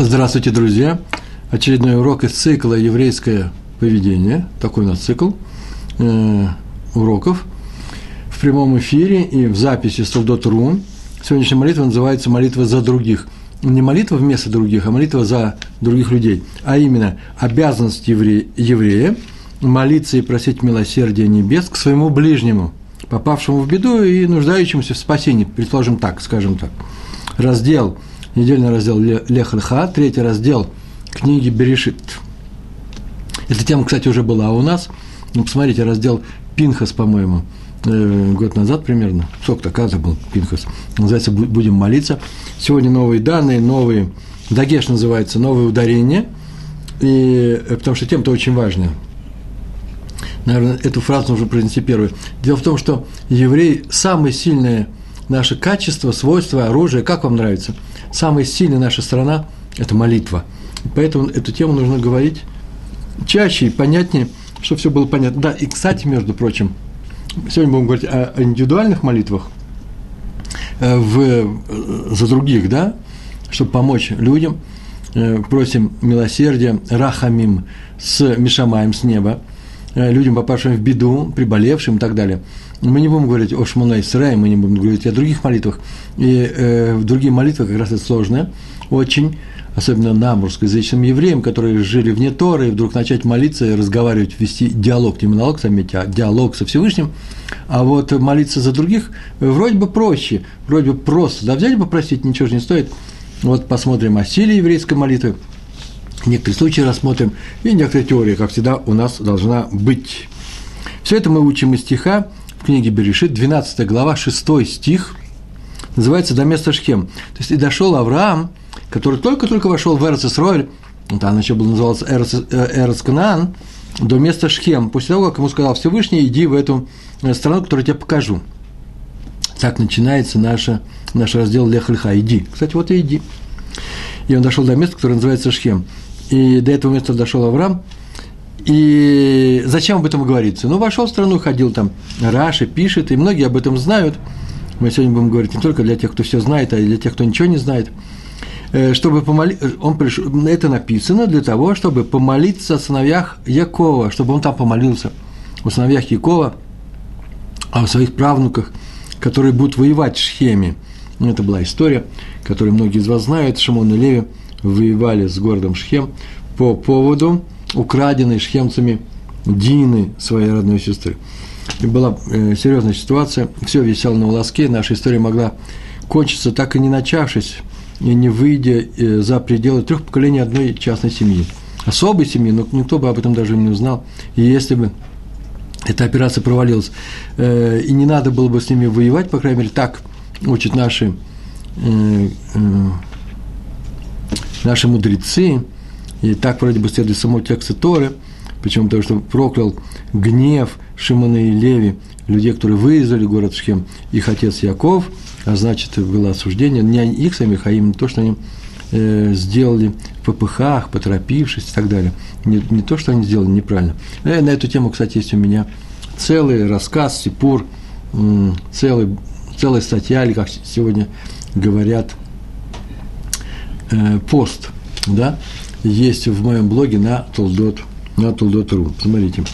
Здравствуйте, друзья! Очередной урок из цикла «Еврейское поведение». Такой у нас цикл э, уроков в прямом эфире и в записи Солдот.ру. Сегодняшняя молитва называется «Молитва за других». Не молитва вместо других, а молитва за других людей. А именно, обязанность евре, еврея молиться и просить милосердия небес к своему ближнему, попавшему в беду и нуждающемуся в спасении, предположим так, скажем так. Раздел – недельный раздел Лехальха, третий раздел книги Берешит. Эта тема, кстати, уже была у нас. Ну, посмотрите, раздел Пинхас, по-моему, э, год назад примерно. Сколько-то, когда был Пинхас. Называется «Будем молиться». Сегодня новые данные, новые, Дагеш называется, новые ударения. И, э, потому что тема-то очень важная. Наверное, эту фразу нужно произнести первой. Дело в том, что еврей – самое сильное наше качество, свойство, оружие, как вам нравится – самая сильная наша страна – это молитва. Поэтому эту тему нужно говорить чаще и понятнее, чтобы все было понятно. Да, и, кстати, между прочим, сегодня будем говорить о индивидуальных молитвах э, в, э, за других, да, чтобы помочь людям. Э, просим милосердия, рахамим с Мишамаем с неба, людям, попавшим в беду, приболевшим и так далее – мы не будем говорить о Шмуна Исраи, мы не будем говорить о других молитвах. И э, другие молитвы как раз это сложно, очень, особенно нам, русскоязычным евреям, которые жили вне Торы, и вдруг начать молиться и разговаривать, вести диалог, не монолог, заметьте, а диалог со Всевышним, а вот молиться за других вроде бы проще, вроде бы просто, да, взять и попросить, ничего же не стоит. Вот посмотрим о силе еврейской молитвы, некоторые случаи рассмотрим, и некоторые теории, как всегда, у нас должна быть. Все это мы учим из стиха в книге Берешит, 12 глава, 6 стих, называется «До места Шхем». То есть и дошел Авраам, который только-только вошел в Эрц Исроэль, там еще был назывался Эрц, э, Канаан, до места Шхем, после того, как ему сказал Всевышний, иди в эту э, страну, которую я тебе покажу. Так начинается наша, наш раздел Лехальха, иди. Кстати, вот и иди. И он дошел до места, которое называется Шхем. И до этого места дошел Авраам, и зачем об этом говорится? Ну, вошел в страну, ходил там, Раши пишет, и многие об этом знают. Мы сегодня будем говорить не только для тех, кто все знает, а и для тех, кто ничего не знает. Э, чтобы помолиться, он пришел, это написано для того, чтобы помолиться о сыновьях Якова, чтобы он там помолился о сыновьях Якова, о своих правнуках, которые будут воевать в Шхеме. Ну, это была история, которую многие из вас знают. Шимон и Леви воевали с городом Шхем по поводу украденной шхемцами Дины, своей родной сестры. И была э, серьезная ситуация, все висело на волоске, наша история могла кончиться, так и не начавшись, и не выйдя э, за пределы трех поколений одной частной семьи. Особой семьи, но никто бы об этом даже не узнал. И если бы эта операция провалилась, э, и не надо было бы с ними воевать, по крайней мере, так учат наши, э, э, наши мудрецы, и так вроде бы следует самому тексту Торы, почему потому что проклял гнев Шимона и Леви, людей, которые вырезали город Шхем, их отец Яков, а значит, было осуждение не их самих, а именно то, что они э, сделали в попыхах, поторопившись и так далее. Не, не то, что они сделали неправильно. Э, на эту тему, кстати, есть у меня целый рассказ, сипур, целый, целая статья, или как сегодня говорят, э, пост, да, есть в моем блоге на Толдот, на Толдот.ру. Смотрите,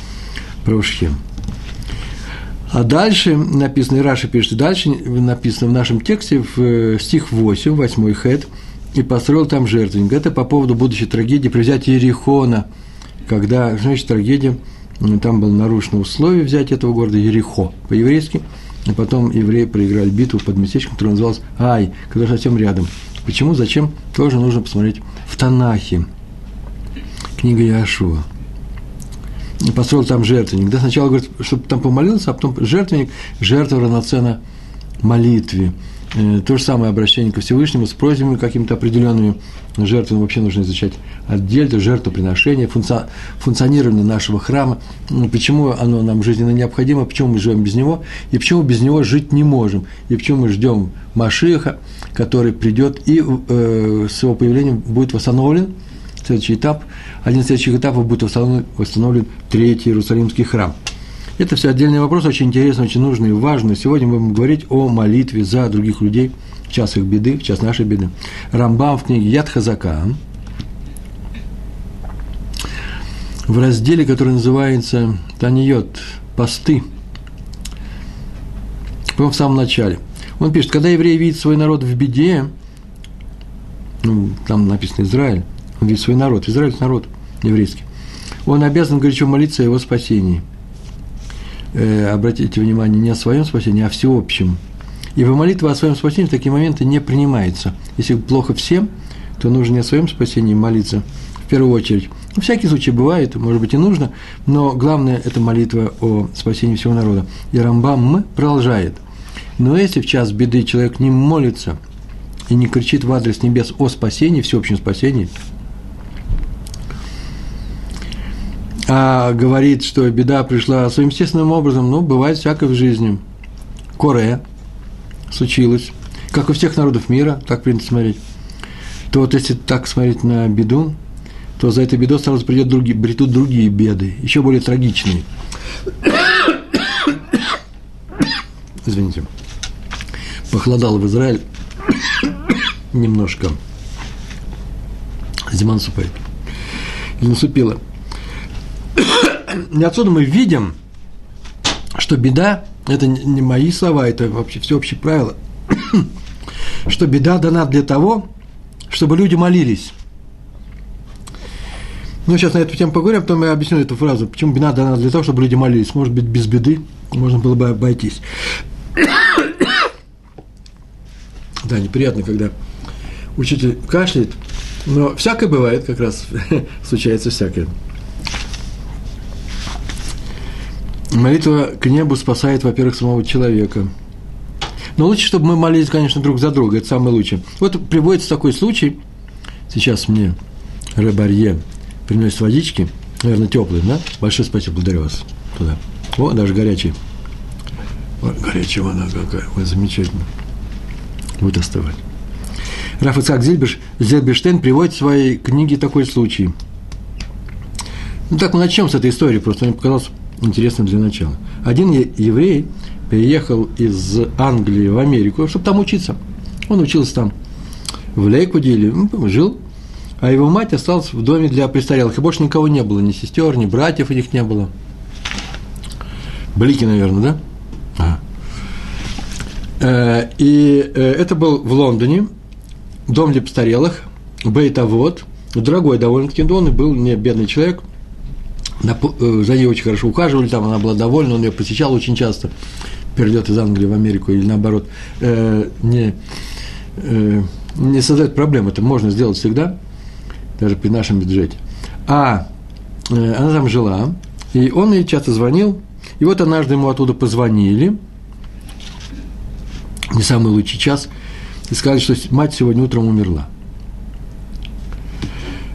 про Шхем. А дальше написано, и Раша пишет, дальше написано в нашем тексте, в э, стих 8, 8 хет, и построил там жертвенник. Это по поводу будущей трагедии при взятии Ерихона, когда, значит, трагедия, там было нарушено условие взять этого города Ерихо по-еврейски, и потом евреи проиграли битву под местечком, которое называлось Ай, который совсем рядом. Почему, зачем, тоже нужно посмотреть в Танахе книга Яшуа. И построил там жертвенник. Да, сначала говорит, чтобы там помолился, а потом жертвенник, жертва равноценна молитве. Э, то же самое обращение ко Всевышнему с просьбами какими-то определенными жертвами вообще нужно изучать отдельно, жертвоприношение, функци... функционирование нашего храма, ну, почему оно нам жизненно необходимо, почему мы живем без него, и почему без него жить не можем, и почему мы ждем Машиха, который придет и э, с его появлением будет восстановлен следующий этап, один из следующих этапов будет восстановлен, восстановлен Третий Иерусалимский храм. Это все отдельный вопрос, очень интересный, очень нужный и важный. Сегодня мы будем говорить о молитве за других людей в час их беды, в час нашей беды. Рамбам в книге Яд Хазака, в разделе, который называется Таниот, посты, по в самом начале. Он пишет, когда еврей видит свой народ в беде, ну, там написано Израиль, он видит свой народ, Израиль – это народ еврейский, он обязан горячо молиться о его спасении. Э, обратите внимание, не о своем спасении, а о всеобщем. Ибо молитва о своем спасении в такие моменты не принимается. Если плохо всем, то нужно не о своем спасении молиться в первую очередь. Ну, всякий случай бывает, может быть и нужно, но главное – это молитва о спасении всего народа. И Рамбам продолжает. Но если в час беды человек не молится и не кричит в адрес небес о спасении, всеобщем спасении, а говорит, что беда пришла своим естественным образом, ну, бывает всякое в жизни. Коре случилось, как у всех народов мира, так принято смотреть. То вот если так смотреть на беду, то за этой бедой сразу придет другие, придут другие беды, еще более трагичные. Извините. Похолодало в Израиль немножко. Зима наступает. И наступила. И отсюда мы видим, что беда, это не мои слова, это вообще всеобщее правило, что беда дана для того, чтобы люди молились. Ну, сейчас на эту тему поговорим, потом я объясню эту фразу, почему беда дана для того, чтобы люди молились. Может быть, без беды можно было бы обойтись. Да, неприятно, когда учитель кашляет, но всякое бывает, как раз случается всякое. Молитва к небу спасает, во-первых, самого человека. Но лучше, чтобы мы молились, конечно, друг за друга, это самое лучшее. Вот приводится такой случай, сейчас мне Рыбарье приносит водички, наверное, теплые, да? Большое спасибо, благодарю вас туда. О, даже горячий. Горячая вода какая, ой, замечательно. Будет остывать. Раф Ицхак Зельбеш, Зельберштейн приводит в своей книге такой случай. Ну, так мы начнем с этой истории, просто мне показалось интересным для начала. Один еврей переехал из Англии в Америку, чтобы там учиться. Он учился там в Лейквуде или ну, жил, а его мать осталась в доме для престарелых. И больше никого не было, ни сестер, ни братьев у них не было. Блики, наверное, да? Э, и э, это был в Лондоне, дом для престарелых, Бейтавод, дорогой довольно-таки дом, и был не бедный человек – за ней очень хорошо ухаживали, там она была довольна, он ее посещал очень часто, перейдет из Англии в Америку или наоборот, э, не, э, не создает проблем, это можно сделать всегда, даже при нашем бюджете. А э, она там жила, и он ей часто звонил, и вот однажды ему оттуда позвонили, не самый лучший час, и сказали, что мать сегодня утром умерла.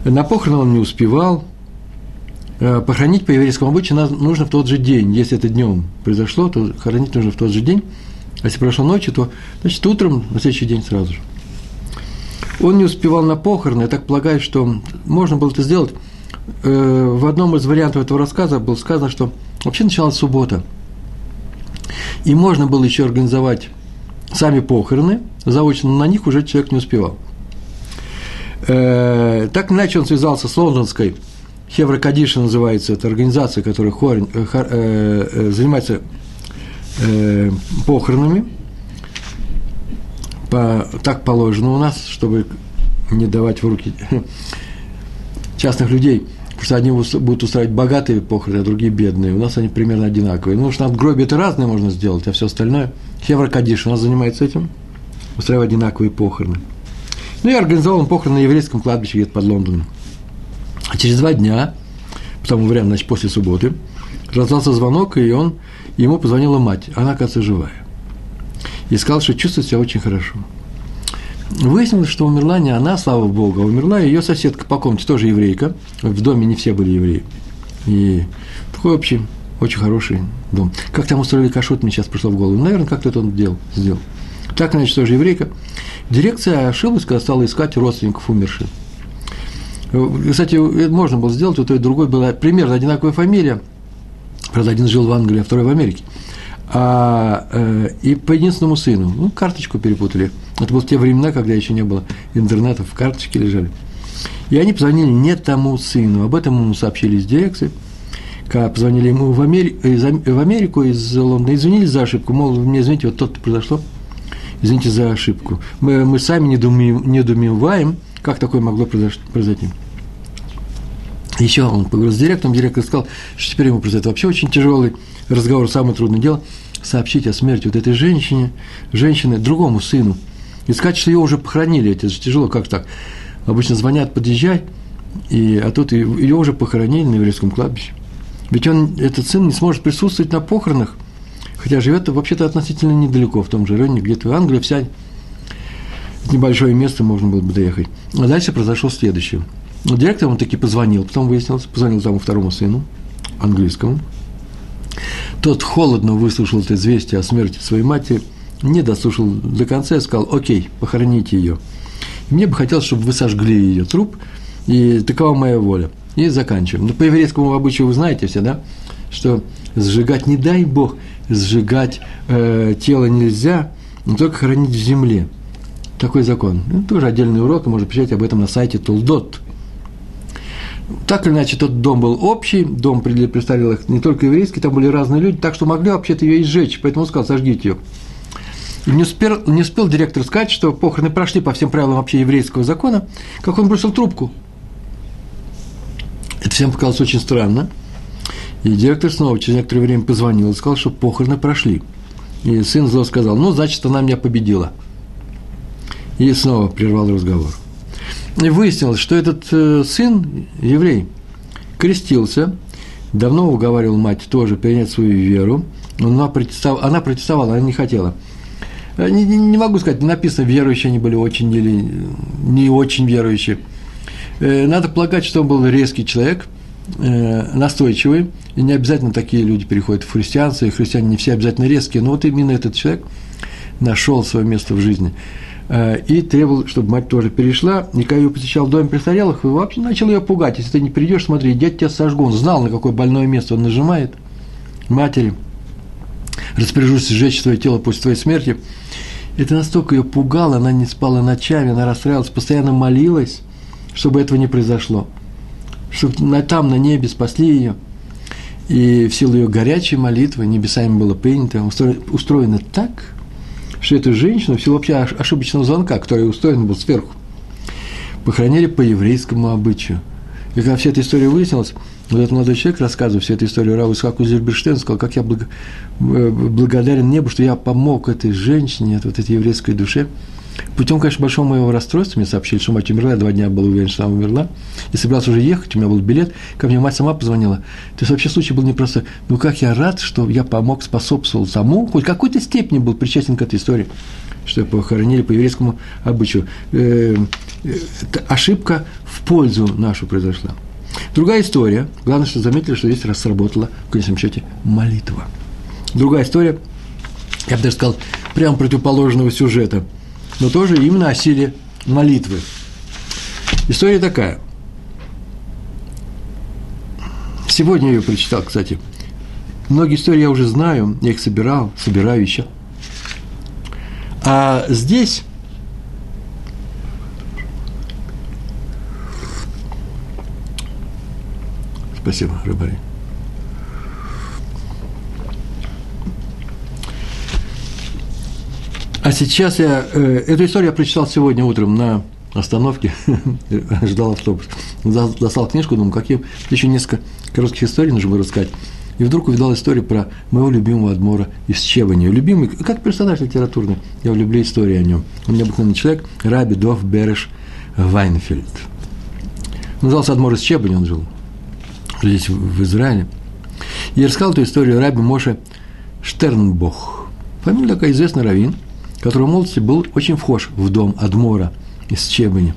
На похороны он не успевал, Э, похоронить по еврейскому обычаю нужно в тот же день. Если это днем произошло, то хоронить нужно в тот же день. А если прошло ночью, то значит утром на следующий день сразу же. Он не успевал на похороны, я так полагаю, что можно было это сделать. Э, в одном из вариантов этого рассказа было сказано, что вообще началась суббота. И можно было еще организовать сами похороны заочно, но на них уже человек не успевал. Э, так иначе он связался с лондонской Хеврокадиша называется, это организация, которая хорень, э, э, э, занимается э, похоронами. По, так положено у нас, чтобы не давать в руки частных людей, потому что одни будут устраивать богатые похороны, а другие бедные. У нас они примерно одинаковые. Ну, что надгробие это разное можно сделать, а все остальное. Хеврокадиш у нас занимается этим, устраивать одинаковые похороны. Ну, я организовал похороны на еврейском кладбище где-то под Лондоном. А через два дня, по тому времени, значит, после субботы, раздался звонок, и он, ему позвонила мать, она, оказывается, живая. И сказал, что чувствует себя очень хорошо. Выяснилось, что умерла не она, слава Богу, а умерла ее соседка по комнате, тоже еврейка. В доме не все были евреи. И такой общий, очень хороший дом. Как там устроили кашот, мне сейчас пришло в голову. Наверное, как-то это он делал, сделал. Так, значит, тоже еврейка. Дирекция ошиблась, когда стала искать родственников умерших. Кстати, можно было сделать, у той и другой была примерно одинаковая фамилия. Правда, один жил в Англии, а второй в Америке. А, э, и по единственному сыну, ну, карточку перепутали. Это было в те времена, когда еще не было интернета, в карточке лежали. И они позвонили не тому сыну. Об этом ему сообщили из дирекции. Когда позвонили ему в, Амери... из... в Америку, из Лондона, извинились за ошибку. Мол, мне извините, вот то-то произошло. Извините за ошибку. Мы, мы сами недоумеваем, как такое могло произойти. Еще он поговорил с директором, директор сказал, что теперь ему произойдет вообще очень тяжелый разговор, самое трудное дело – сообщить о смерти вот этой женщине, женщины другому сыну. И сказать, что ее уже похоронили, это же тяжело, как так? Обычно звонят, подъезжай, и, а тут ее уже похоронили на еврейском кладбище. Ведь он, этот сын не сможет присутствовать на похоронах, хотя живет вообще-то относительно недалеко, в том же районе, где-то в Англии, вся небольшое место можно было бы доехать. А дальше произошло следующее. Директор он таки позвонил, потом выяснилось, позвонил тому второму сыну, английскому, тот холодно выслушал это известие о смерти своей матери, не дослушал до конца и сказал, окей, похороните ее. мне бы хотелось, чтобы вы сожгли ее труп, и такова моя воля. И заканчиваем. Но по еврейскому обычаю вы знаете все, да, что сжигать, не дай Бог, сжигать э, тело нельзя, но только хоронить в земле. Такой закон. Это тоже отдельный урок, и можно почитать об этом на сайте Толдот. Так или иначе, тот дом был общий, дом для престарелых не только еврейский, там были разные люди, так что могли вообще-то ее и сжечь, поэтому он сказал, сожгите ее. И не успел, не успел директор сказать, что похороны прошли по всем правилам вообще еврейского закона, как он бросил трубку. Это всем показалось очень странно. И директор снова через некоторое время позвонил и сказал, что похороны прошли. И сын зло сказал, ну, значит, она меня победила. И снова прервал разговор и выяснилось, что этот э, сын, еврей, крестился, давно уговаривал мать тоже принять свою веру, но она протестовала, она, протестовала, она не хотела. Э, не, не могу сказать, написано, верующие они были очень или не очень верующие. Э, надо полагать, что он был резкий человек, настойчивый, и не обязательно такие люди переходят в христианство, и христиане не все обязательно резкие, но вот именно этот человек нашел свое место в жизни – и требовал, чтобы мать тоже перешла. И ее посещал в доме престарелых, вообще начал ее пугать. Если ты не придешь, смотри, дядя тебя сожгу. Он знал, на какое больное место он нажимает. Матери, распоряжусь сжечь твое тело после твоей смерти. Это настолько ее пугало, она не спала ночами, она расстраивалась, постоянно молилась, чтобы этого не произошло. Чтобы там, на небе, спасли ее. И в силу ее горячей молитвы небесами было принято, устроено так – что эту женщину, в вообще ошибочного звонка, который устроен был сверху, похоронили по еврейскому обычаю. И когда вся эта история выяснилась, вот этот молодой человек, рассказывая всю эту историю, Раву Исхаку Зерберштейн, сказал, как я э, благодарен небу, что я помог этой женщине, вот этой еврейской душе, Путем, конечно, большого моего расстройства, мне сообщили, что мать умерла, я два дня был уверен, что она умерла, и собирался уже ехать, у меня был билет, ко мне мать сама позвонила. То есть вообще случай был не просто, ну как я рад, что я помог, способствовал тому, хоть какой-то степени был причастен к этой истории, что похоронили по еврейскому обычаю. Э, э, ошибка в пользу нашу произошла. Другая история, главное, что заметили, что здесь раз сработала, в конечном счете, молитва. Другая история, я бы даже сказал, прямо противоположного сюжета – но тоже именно о силе молитвы. История такая. Сегодня я ее прочитал, кстати. Многие истории я уже знаю, я их собирал, собираю еще. А здесь Спасибо, Рыбари. А сейчас я, э, эту историю я прочитал сегодня утром на остановке, ждал автобус, достал книжку, думаю, какие, еще несколько коротких историй нужно было рассказать. И вдруг увидал историю про моего любимого Адмора из Чебани. Любимый, как персонаж литературный, я люблю истории о нем. Он необыкновенный человек, Раби Дов Береш Вайнфельд. Он назывался Адмор из Чебани, он жил здесь, в Израиле. И рассказал эту историю Раби Моше Штернбох. Фамилия такая известная раввин – который в молодости был очень вхож в дом Адмора из Чебани.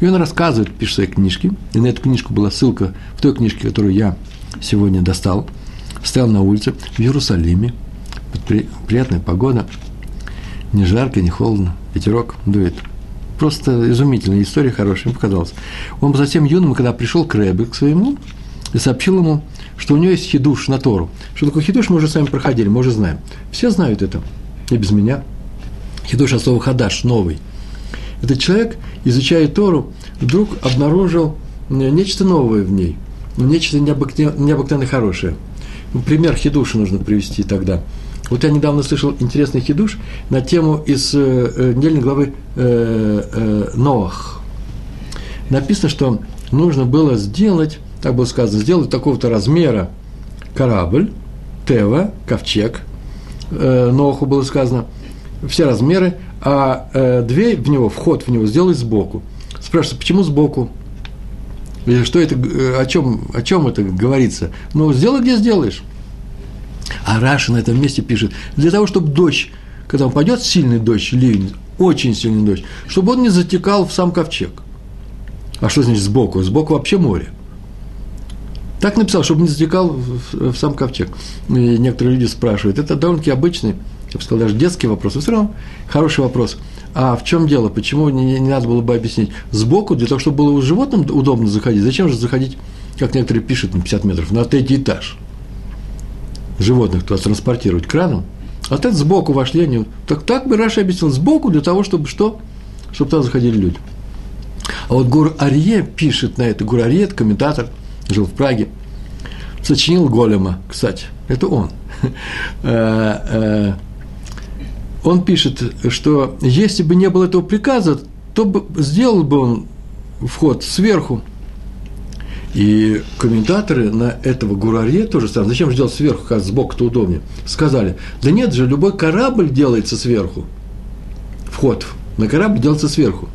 И он рассказывает, пишет в своей книжке, и на эту книжку была ссылка в той книжке, которую я сегодня достал, стоял на улице в Иерусалиме, при, приятная погода, не жарко, не холодно, ветерок дует. Просто изумительная история, хорошая, мне показалось. Он был совсем юным, когда пришел к Рэбе, к своему, и сообщил ему, что у него есть хидуш на Тору. Что такое хидуш, мы уже с вами проходили, мы уже знаем. Все знают это, и без меня – Хидуш от слова хадаш, новый. Этот человек, изучая Тору, вдруг обнаружил нечто новое в ней, нечто необыкновенно, необыкновенно хорошее. Пример хидуша нужно привести тогда. Вот я недавно слышал интересный хидуш на тему из э, э недельной главы э, э, Ноах. Написано, что нужно было сделать, так было сказано, сделать такого-то размера корабль, Тева, ковчег, э, Ноху было сказано, все размеры, а э, дверь в него, вход в него сделать сбоку. Спрашивается, почему сбоку? Или что это, э, о чем, о чем это говорится? Ну, сделай, где сделаешь. А Раша на этом месте пишет, для того, чтобы дождь, когда он пойдет, сильный дождь, ливень, очень сильный дождь, чтобы он не затекал в сам ковчег. А что значит сбоку? Сбоку вообще море. Так написал, чтобы не затекал в, в сам ковчег. И некоторые люди спрашивают, это довольно-таки обычный, я бы сказал, даже детский вопрос, но все равно хороший вопрос. А в чем дело? Почему не, не надо было бы объяснить? Сбоку, для того, чтобы было животным удобно заходить. Зачем же заходить, как некоторые пишут, на 50 метров, на третий этаж? Животных туда транспортировать краном. А так сбоку вошли они. Так, так бы Раша объяснил, сбоку для того, чтобы что? Чтобы туда заходили люди. А вот Гур Арье пишет на это, Гур Арье, это комментатор, жил в Праге, сочинил Голема, кстати, это он. Он пишет, что если бы не было этого приказа, то бы, сделал бы он вход сверху. И комментаторы на этого Гурарье тоже сказали, зачем же делать сверху, как сбоку-то удобнее. Сказали, да нет же, любой корабль делается сверху. Вход на корабль делается сверху.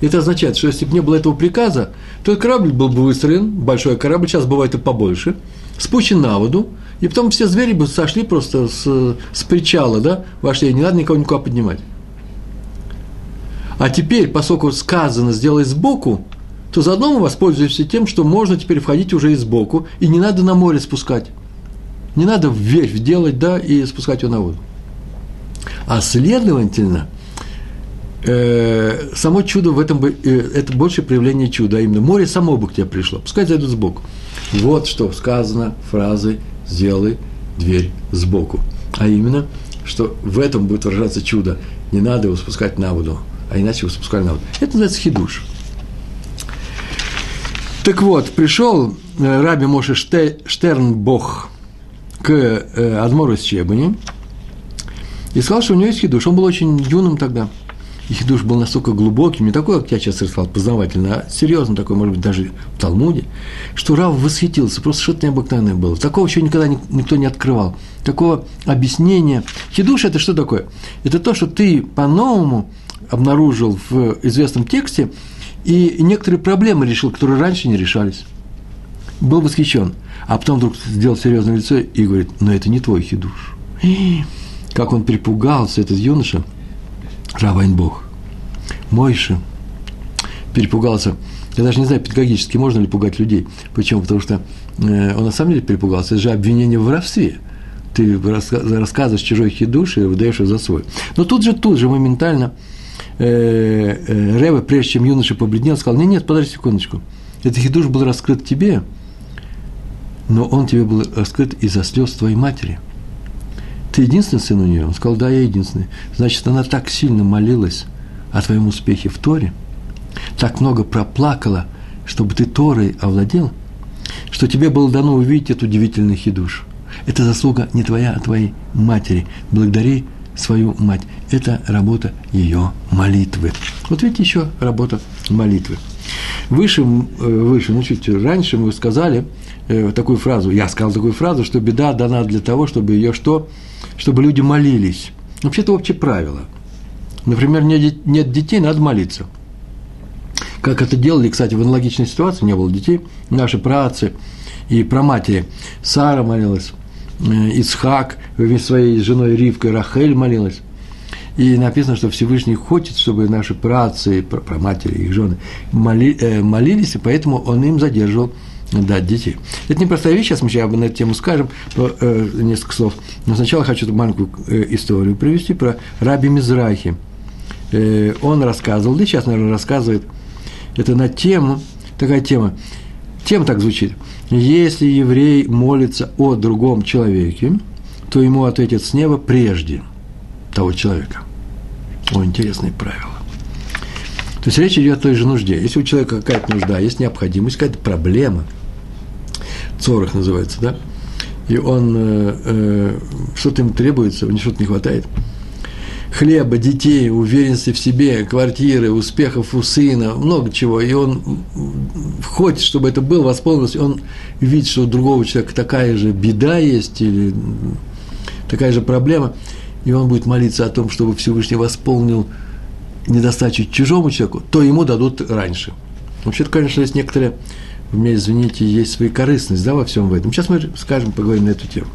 Это означает, что если бы не было этого приказа, то корабль был бы выстроен, большой корабль, сейчас бывает и побольше, спущен на воду, и потом все звери бы сошли просто с, с причала, да, вошли, не надо никого никуда поднимать. А теперь, поскольку сказано «сделай сбоку», то заодно мы воспользуемся тем, что можно теперь входить уже и сбоку, и не надо на море спускать. Не надо вверх делать, да, и спускать его на воду. А следовательно, э, само чудо в этом, э, это больше проявление чуда, а именно море само бы к тебе пришло, пускай зайдут сбоку. Вот что сказано фразой сделай дверь сбоку. А именно, что в этом будет выражаться чудо. Не надо его спускать на воду, а иначе его спускали на воду. Это называется хидуш. Так вот, пришел э, Раби Моше Штернбох к э, Адмору из Чебани и сказал, что у него есть хидуш. Он был очень юным тогда – их душ был настолько глубоким, не такой, как я сейчас рассказал, познавательно, а серьезно такой, может быть, даже в Талмуде, что Рав восхитился, просто что-то необыкновенное было. Такого еще никогда никто не открывал. Такого объяснения. Хидуш – это что такое? Это то, что ты по-новому обнаружил в известном тексте, и некоторые проблемы решил, которые раньше не решались. Был восхищен. А потом вдруг сделал серьезное лицо и говорит, но это не твой хидуш. Как он припугался, этот юноша – Равайн Бог. Мойша перепугался. Я даже не знаю, педагогически можно ли пугать людей. Почему? Потому что э, он на самом деле перепугался. Это же обвинение в воровстве. Ты рассказываешь чужой хидуш и выдаешь его за свой. Но тут же, тут же моментально э, э, Рева, прежде чем юноша побледнел, сказал, нет, нет, подожди секундочку. Этот хидуш был раскрыт тебе, но он тебе был раскрыт из-за слез твоей матери – ты единственный сын у нее? Он сказал, да, я единственный. Значит, она так сильно молилась о твоем успехе в Торе, так много проплакала, чтобы ты Торой овладел, что тебе было дано увидеть эту удивительный хидуш. Это заслуга не твоя, а твоей матери. Благодари свою мать. Это работа ее молитвы. Вот видите, еще работа молитвы. Выше, э, выше, ну чуть раньше мы сказали э, такую фразу, я сказал такую фразу, что беда дана для того, чтобы ее что? Чтобы люди молились. Вообще-то общее правило. Например, нет детей, надо молиться. Как это делали, кстати, в аналогичной ситуации, не было детей, наши праотцы и праматери. Сара молилась, э, Исхак своей женой Ривкой Рахель молилась. И написано, что Всевышний хочет, чтобы наши праотцы, праматери, их жены э, молились, и поэтому он им задерживал дать детей. Это непростая вещь, сейчас мы сейчас на эту тему скажем, э, несколько слов. Но сначала хочу эту маленькую э, историю привести про Раби Мизрахи. Э, он рассказывал, да сейчас, наверное, рассказывает, это на тему, такая тема, тема так звучит. Если еврей молится о другом человеке, то ему ответят с неба прежде того человека. О, интересные правила. То есть речь идет о той же нужде. Если у человека какая-то нужда, есть необходимость, какая-то проблема, цорах называется, да, и он, э, э, что-то ему требуется, у него что-то не хватает, хлеба, детей, уверенности в себе, квартиры, успехов у сына, много чего. И он хочет, чтобы это было, восполнилось, он видит, что у другого человека такая же беда есть или такая же проблема, и он будет молиться о том, чтобы Всевышний восполнил недостачу чужому человеку, то ему дадут раньше. Вообще-то, конечно, есть некоторые, у меня, извините, есть свои корыстность да, во всем в этом. Сейчас мы скажем, поговорим на эту тему.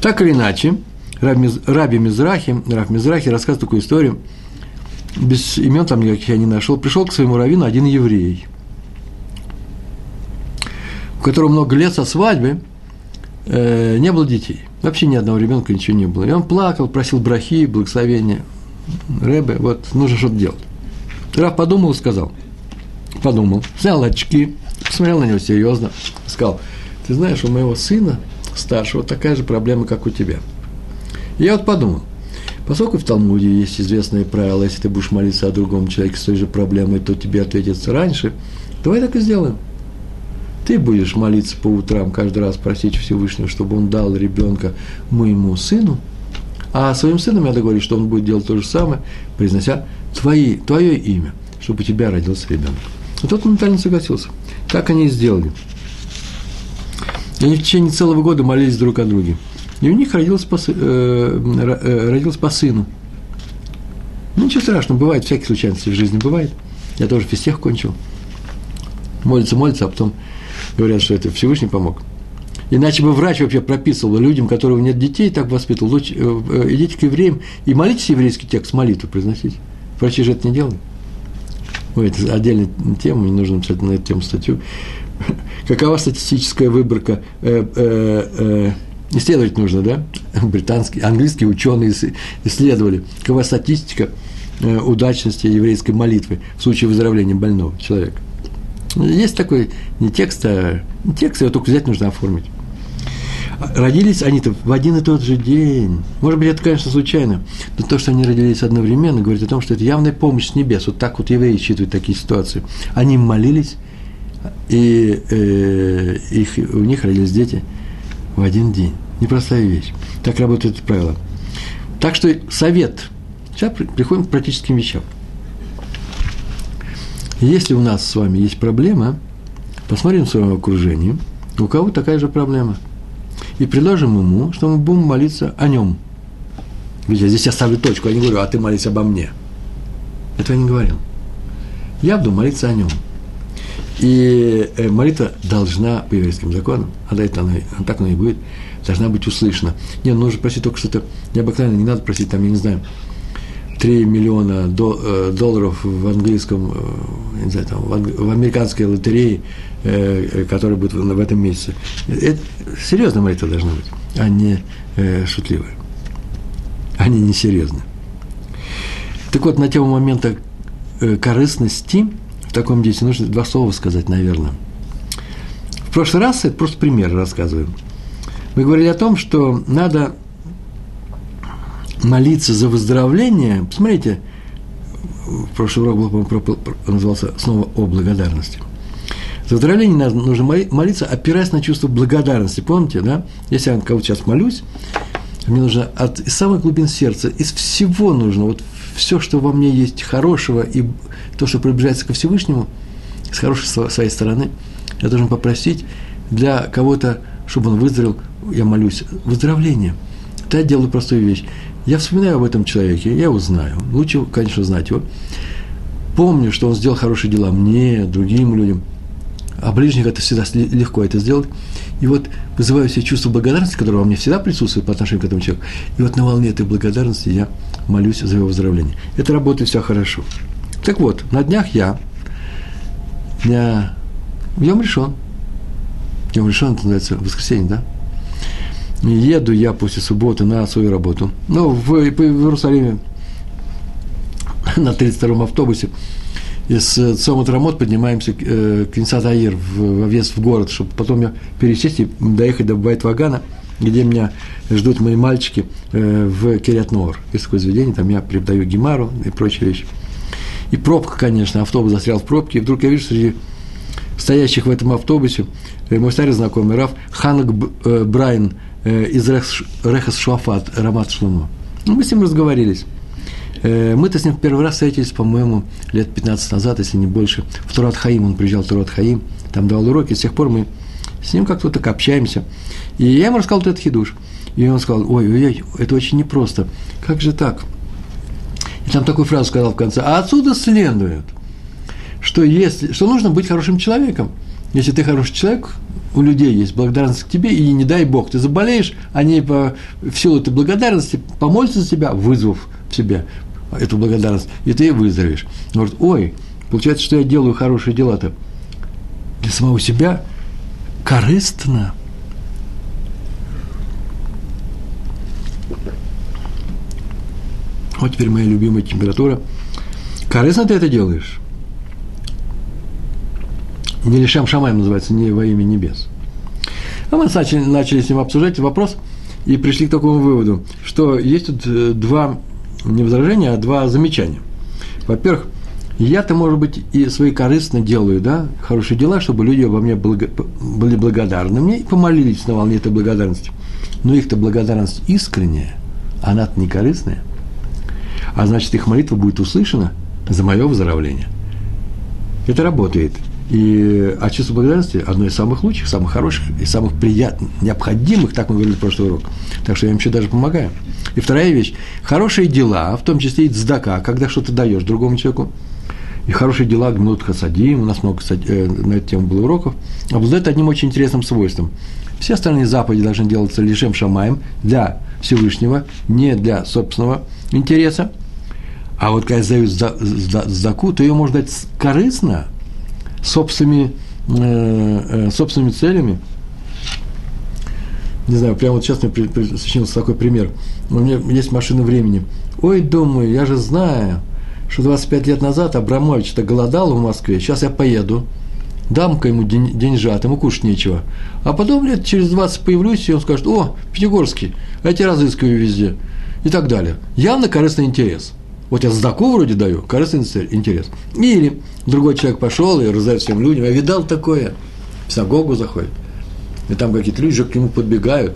Так или иначе, Раби Мизрахи, Раб Мизрахи рассказывает такую историю, без имен там никаких я не нашел, пришел к своему раввину один еврей, у которого много лет со свадьбы э, не было детей. Вообще ни одного ребенка ничего не было. И он плакал, просил брахи, благословения. Рэбе, вот нужно что-то делать. Раб подумал и сказал, подумал, снял очки, посмотрел на него серьезно, сказал, ты знаешь, у моего сына старшего такая же проблема, как у тебя – я вот подумал, поскольку в Талмуде есть известное правило, если ты будешь молиться о другом человеке с той же проблемой, то тебе ответится раньше, давай так и сделаем. Ты будешь молиться по утрам, каждый раз просить Всевышнего, чтобы он дал ребенка моему сыну, а своим сыном я договорюсь, что он будет делать то же самое, произнося твои, твое имя, чтобы у тебя родился ребенок. И тот моментально согласился. Так они и сделали. Они в течение целого года молились друг о друге. И у них родился по, э, э, родился по сыну. Ну, ничего страшного, бывает, всякие случайности в жизни бывает. Я тоже физтех кончил. Молится, молится, а потом говорят, что это Всевышний помог. Иначе бы врач вообще прописывал людям, у которых нет детей, так воспитывал, лучше, э, э, идите к евреям и молитесь еврейский текст, молитву произносите. Врачи же это не делают. Ой, это отдельная тема, мне нужно написать на эту тему статью. Какова статистическая выборка э, э, э, исследовать нужно, да? Британские, английские ученые исследовали, какова статистика э, удачности еврейской молитвы в случае выздоровления больного человека. Есть такой не текст, а текст, его только взять нужно оформить. Родились они-то в один и тот же день. Может быть, это, конечно, случайно. Но то, что они родились одновременно, говорит о том, что это явная помощь с небес. Вот так вот евреи считывают такие ситуации. Они молились, и э, их, у них родились дети в один день. Непростая вещь. Так работает это правило. Так что совет. Сейчас приходим к практическим вещам. Если у нас с вами есть проблема, посмотрим в своем окружении, у кого такая же проблема. И предложим ему, что мы будем молиться о нем. Я здесь я ставлю точку, я не говорю, а ты молись обо мне. Этого я не говорил. Я буду молиться о нем. И э, молитва должна по еврейским законам, а это она, так оно и будет, должна быть услышана. Не, ну, нужно просить только что-то необыкновенное, не надо просить, там, я не знаю, 3 миллиона э, долларов в английском, э, не знаю, там, в американской лотерее, которая будет в этом месяце. Это серьезная молитва должна быть, а не шутливая. Они не серьезные. Так вот, на тему момента корыстности – таком действии нужно два слова сказать, наверное. В прошлый раз, это просто пример рассказываю, мы говорили о том, что надо молиться за выздоровление. Посмотрите, в прошлый урок был, по назывался снова о благодарности. За выздоровление нужно молиться, опираясь на чувство благодарности. Помните, да? Если я кого-то сейчас молюсь, мне нужно от из самых глубин сердца, из всего нужно, вот все, что во мне есть хорошего, и то, что приближается ко Всевышнему, с хорошей своей стороны, я должен попросить для кого-то, чтобы он выздоровел, я молюсь, выздоровление. То я делаю простую вещь. Я вспоминаю об этом человеке, я его знаю. Лучше, конечно, знать его. Помню, что он сделал хорошие дела мне, другим людям. А ближних это всегда легко это сделать. И вот вызываю себе чувство благодарности, которое во мне всегда присутствует по отношению к этому человеку. И вот на волне этой благодарности я молюсь за его выздоровление. Это работает все хорошо. Так вот, на днях я, дня, Йом решен. Йом решен, это называется воскресенье, да? Еду я после субботы на свою работу. Ну, в, в Иерусалиме на 32-м автобусе из Цомат Рамот поднимаемся к, э, Инсатаир, в, в въезд в город, чтобы потом я пересесть и доехать до Байт-Вагана, где меня ждут мои мальчики э, в Кириат-Нор. Есть такое заведение, там я преподаю гемару и прочие вещи. И пробка, конечно, автобус застрял в пробке, и вдруг я вижу среди стоящих в этом автобусе э, мой старый знакомый Раф Ханак э, Брайан из Рехас Шуафат, Рамат Шлумо. Ну, мы с ним разговорились. Мы-то с ним первый раз встретились, по-моему, лет 15 назад, если не больше. В Турат Хаим, он приезжал в Турат Хаим, там давал уроки, с тех пор мы с ним как-то так общаемся. И я ему рассказал этот хидуш. И он сказал, ой, ой, ой, это очень непросто. Как же так? И там такую фразу сказал в конце. А отсюда следует, что, если, что нужно быть хорошим человеком. Если ты хороший человек, у людей есть благодарность к тебе, и не дай Бог, ты заболеешь, они по, в силу этой благодарности помолятся за тебя, вызвав в себе эту благодарность, и ты выздоровеешь. Он говорит, ой, получается, что я делаю хорошие дела-то для самого себя корыстно – Вот теперь моя любимая температура. Корыстно ты это делаешь? Не лишам шамаем называется, не во имя небес. А мы начали, начали с ним обсуждать вопрос и пришли к такому выводу, что есть тут э, два, не возражения, а два замечания. Во-первых, я-то, может быть, и свои корыстно делаю, да, хорошие дела, чтобы люди обо мне благо, были благодарны мне и помолились на волне этой благодарности. Но их-то благодарность искренняя, а она-то не корыстная – а значит, их молитва будет услышана за мое выздоровление. Это работает. И, а чувство благодарности – одно из самых лучших, самых хороших и самых приятных, необходимых, так мы говорили в прошлый урок. Так что я им еще даже помогаю. И вторая вещь – хорошие дела, в том числе и цдака, когда что-то даешь другому человеку, и хорошие дела гнут хасадим, у нас много кстати, э, на эту тему было уроков, обладают одним очень интересным свойством. Все остальные заповеди должны делаться лишем шамаем для Всевышнего, не для собственного интереса – а вот когда сдают заку, то ее можно дать корыстно, собственными, э, э, собственными целями. Не знаю, прямо вот сейчас мне сочинился такой пример. У меня есть машина времени. Ой, думаю, я же знаю, что 25 лет назад Абрамович-то голодал в Москве, сейчас я поеду, дам-ка ему день, деньжат, ему кушать нечего. А потом лет через 20 появлюсь, и он скажет, о, Пятигорский, я тебя разыскиваю везде. И так далее. Явно корыстный интерес – вот я сдаку вроде даю, корыстный интерес. Или другой человек пошел и раздает всем людям. Я видал такое. В синагогу заходит. И там какие-то люди же к нему подбегают.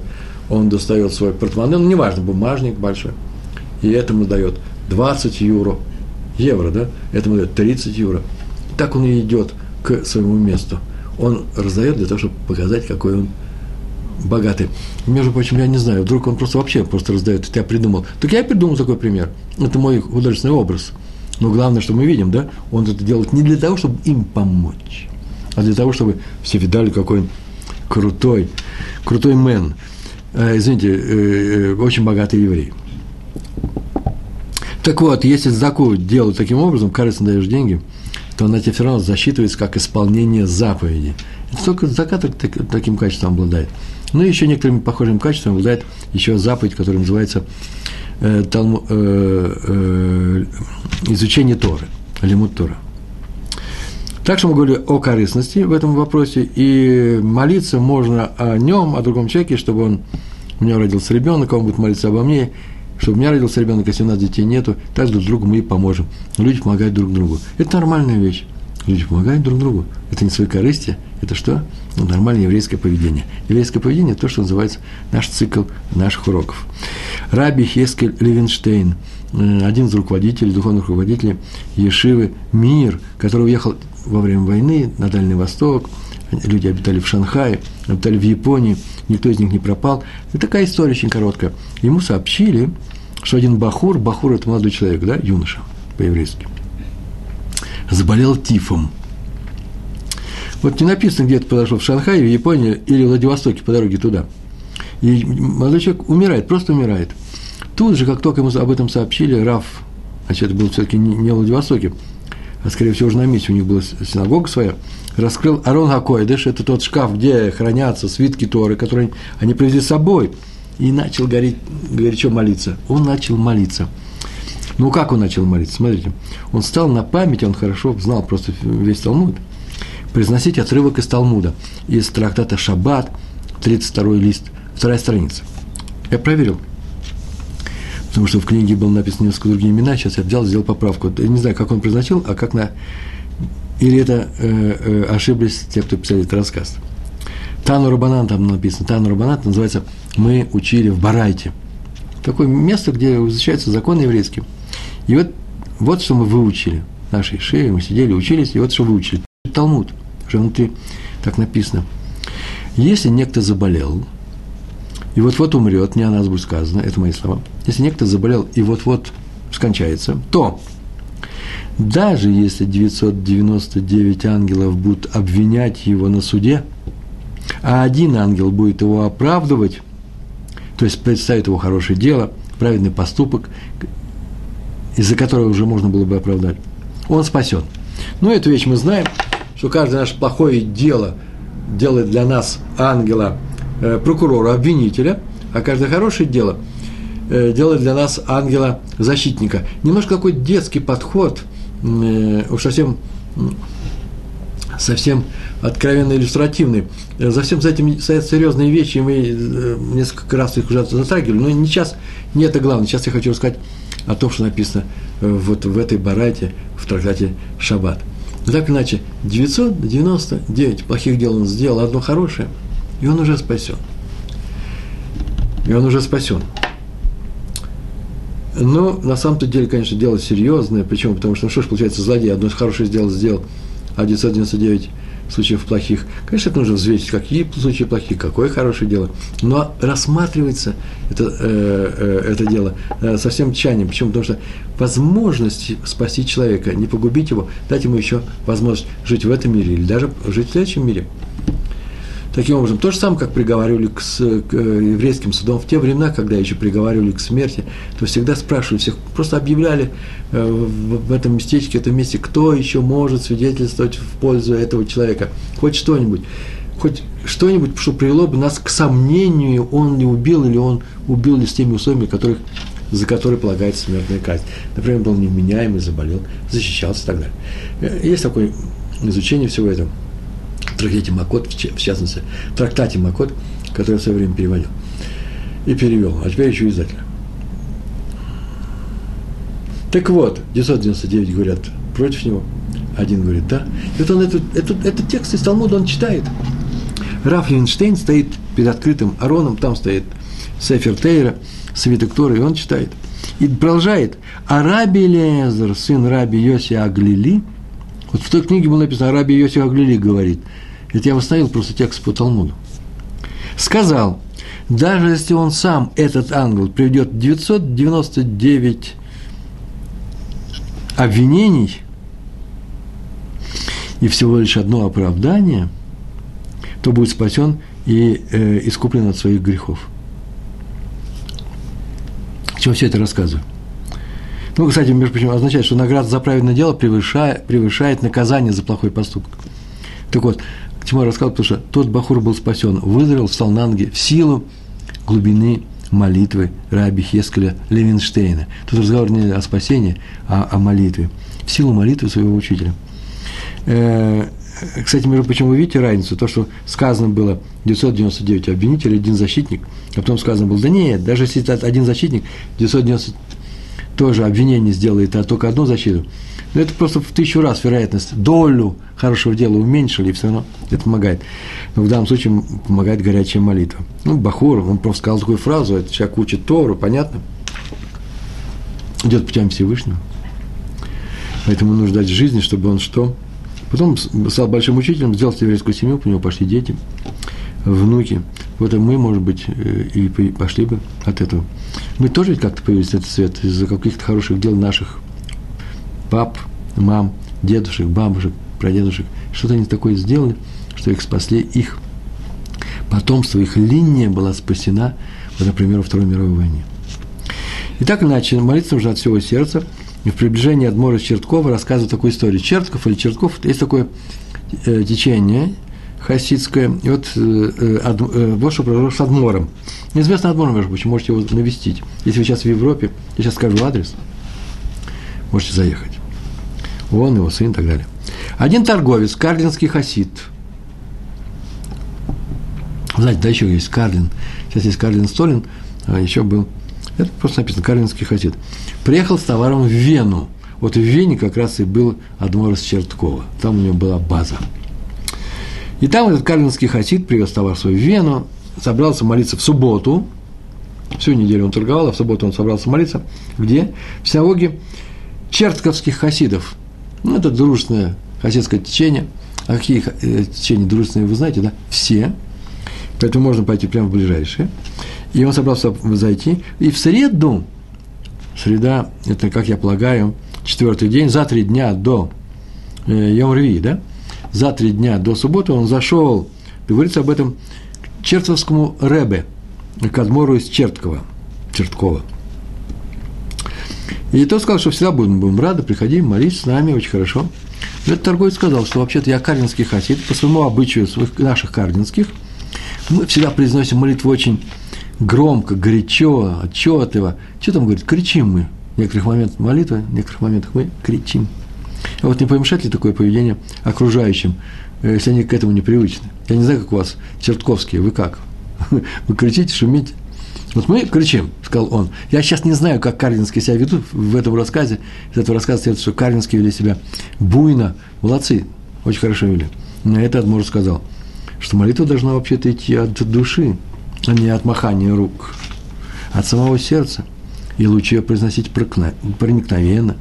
Он достает свой портмоне, ну, неважно, бумажник большой. И этому дает 20 евро. Евро, да? Этому дает 30 евро. Так он и идет к своему месту. Он раздает для того, чтобы показать, какой он богатый. Между прочим, я не знаю, вдруг он просто вообще просто раздает, это я придумал. Так я придумал такой пример. Это мой художественный образ. Но главное, что мы видим, да, он это делает не для того, чтобы им помочь, а для того, чтобы все видали, какой он крутой, крутой мэн. Э, извините, э, э, очень богатый еврей. Так вот, если заку делают таким образом, кажется, даешь деньги, то она тебе все равно засчитывается как исполнение заповеди. Это только закат таким качеством обладает. Ну и еще некоторыми похожими качествами обладает еще заповедь, которая называется э, талму, э, э, изучение Торы, лимут Тора. Так что мы говорили о корыстности в этом вопросе, и молиться можно о нем, о другом человеке, чтобы он, у меня родился ребенок, он будет молиться обо мне, чтобы у меня родился ребенок, если у нас детей нету, так друг другу мы и поможем. Люди помогают друг другу. Это нормальная вещь. Люди помогают друг другу. Это не свои корысти, это что? Ну, нормальное еврейское поведение. Еврейское поведение – то, что называется наш цикл наших уроков. Раби Хескель Левинштейн, э, один из руководителей, духовных руководителей Ешивы Мир, который уехал во время войны на Дальний Восток, люди обитали в Шанхае, обитали в Японии, никто из них не пропал. И такая история очень короткая. Ему сообщили, что один бахур, бахур – это молодой человек, да, юноша по-еврейски – заболел тифом. Вот не написано, где это произошло, в Шанхае, в Японии или в Владивостоке по дороге туда. И молодой человек умирает, просто умирает. Тут же, как только ему об этом сообщили, Раф, значит, это был все-таки не в Владивостоке, а скорее всего уже на месте, у них была синагога своя, раскрыл Арон Хакойдыш, это тот шкаф, где хранятся свитки Торы, которые они привезли с собой, и начал гореть, горячо молиться. Он начал молиться – ну, как он начал молиться? Смотрите, он стал на память, он хорошо знал просто весь Талмуд, произносить отрывок из Талмуда, из трактата «Шаббат», 32 лист, вторая страница. Я проверил. Потому что в книге было написано несколько другие имена, сейчас я взял, сделал поправку. Я не знаю, как он произносил, а как на... Или это э, э, ошиблись те, кто писали этот рассказ. Тану Рабанан там написано. Тану Рабанан называется «Мы учили в Барайте». Такое место, где изучаются законы еврейские. И вот, вот что мы выучили. Нашей шеи мы сидели, учились, и вот что выучили. Талмуд, уже внутри так написано. Если некто заболел, и вот-вот умрет, не о нас будет сказано, это мои слова. Если некто заболел и вот-вот скончается, то даже если 999 ангелов будут обвинять его на суде, а один ангел будет его оправдывать, то есть представит его хорошее дело, праведный поступок, из-за которого уже можно было бы оправдать, он спасен. Ну, эту вещь мы знаем, что каждое наше плохое дело делает для нас ангела, э, прокурора, обвинителя, а каждое хорошее дело э, делает для нас ангела-защитника. Немножко такой детский подход, э, уж совсем совсем откровенно иллюстративный. За всем за этим стоят серьезные вещи, и мы э, несколько раз их уже затрагивали, но не сейчас, не это главное. Сейчас я хочу рассказать о том, что написано э, вот в этой барате, в трактате «Шаббат». Но так или иначе, 999 плохих дел он сделал, одно хорошее, и он уже спасен. И он уже спасен. Но на самом-то деле, конечно, дело серьезное. Почему? Потому что, ну что ж, получается, злодей одно хорошее сделал, сделал, а 999 случаев плохих. Конечно, это нужно взвесить, какие случаи плохие, какое хорошее дело. Но рассматривается это, э, э, это дело э, со тщанием. Почему? Потому что возможность спасти человека, не погубить его, дать ему еще возможность жить в этом мире или даже жить в следующем мире – Таким образом, то же самое, как приговаривали к, к э, еврейским судам в те времена, когда еще приговаривали к смерти, то всегда спрашивали всех, просто объявляли э, в, этом местечке, в этом месте, кто еще может свидетельствовать в пользу этого человека, хоть что-нибудь, хоть что-нибудь, что привело бы нас к сомнению, он ли убил или он убил ли с теми условиями, которых, за которые полагается смертная казнь. Например, был невменяемый, заболел, защищался и так далее. Э, есть такое изучение всего этого – трактате Макот, в частности, в трактате Макот, который я в свое время переводил. И перевел, а теперь еще издатель. Так вот, 999 говорят против него, один говорит да. И вот он этот, этот, этот текст из Талмуда он читает. Раф Линштейн стоит перед открытым Ароном, там стоит Сефер Тейра, свиток Торы, и он читает. И продолжает. А Раби Лезер, сын Раби Йоси Аглили, вот в той книге было написано, Раби Йоси Аглили говорит – это я восстановил просто текст по Талмуду. Сказал, даже если он сам, этот ангел, приведет 999 обвинений и всего лишь одно оправдание, то будет спасен и э, искуплен от своих грехов. Чего все это рассказываю? Ну, кстати, между прочим, означает, что награда за праведное дело превышает, превышает наказание за плохой поступок. Так вот, Почему я рассказал? Потому что тот Бахур был спасен, выздоровел, встал на ноги в силу глубины молитвы Раби Хескеля Левинштейна. Тут разговор не о спасении, а о молитве. В силу молитвы своего учителя. Э, кстати, между прочим, вы видите разницу? То, что сказано было 999 обвинителей, один защитник, а потом сказано было, да нет, даже если один защитник, 990 тоже обвинение сделает, а только одну защиту – но это просто в тысячу раз вероятность. Долю хорошего дела уменьшили, и все равно это помогает. Но в данном случае помогает горячая молитва. Ну, Бахур, он просто сказал такую фразу, это человек учит Тору, понятно? Идет путем Всевышнего. Поэтому нужно дать жизни, чтобы он что? Потом стал большим учителем, сделал еврейскую семью, у него пошли дети, внуки. Вот мы, может быть, э, и пошли бы от этого. Мы тоже как-то появились этот свет из-за каких-то хороших дел наших пап, мам, дедушек, бабушек, прадедушек, что-то они такое сделали, что их спасли, их потомство, их линия была спасена, вот, например, во Второй мировой войне. И так иначе, молиться нужно от всего сердца. И в приближении Адмора Черткова рассказывают такую историю. Чертков или Чертков – есть такое э, течение хасидское. И вот, э, э, ад, э, вот что произошло с Адмором. Неизвестно Адмором, между прочим, можете его навестить. Если вы сейчас в Европе, я сейчас скажу адрес, можете заехать он, его сын и так далее. Один торговец, карлинский хасид. Знаете, да, еще есть Карлин. Сейчас есть Карлин Столин, а еще был Это просто написано, Карлинский хасид. Приехал с товаром в Вену. Вот в Вене как раз и был Адмор из Черткова. Там у него была база. И там этот карлинский хасид привез товар свой в Вену, собрался молиться в субботу. Всю неделю он торговал, а в субботу он собрался молиться. Где? В синагоге чертковских хасидов. Ну, это дружественное хасидское течение. А какие э, течения дружественные, вы знаете, да? Все. Поэтому можно пойти прямо в ближайшее. И он собрался зайти. И в среду, среда, это, как я полагаю, четвертый день, за три дня до э, Йом-Рви, да? За три дня до субботы он зашел, говорится об этом, к чертовскому Ребе, к Адмору из Черткова, Черткова. И тот сказал, что всегда будем, будем рады, приходи, молись с нами, очень хорошо. И этот торговец сказал, что вообще-то я кардинский хасид, по своему обычаю своих, наших кардинских, мы всегда произносим молитву очень громко, горячо, отчетливо. Что там говорит? Кричим мы. В некоторых моментах молитвы, в некоторых моментах мы кричим. А вот не помешает ли такое поведение окружающим, э, если они к этому не привычны? Я не знаю, как у вас, чертковские, вы как? Вы кричите, шумите? Вот мы кричим, сказал он. Я сейчас не знаю, как Карлинские себя ведут в этом рассказе. Из этого рассказа следует, что Карлинские вели себя буйно. Молодцы, очень хорошо вели. На это Адмур сказал, что молитва должна вообще-то идти от души, а не от махания рук, от самого сердца. И лучше ее произносить проникновенно,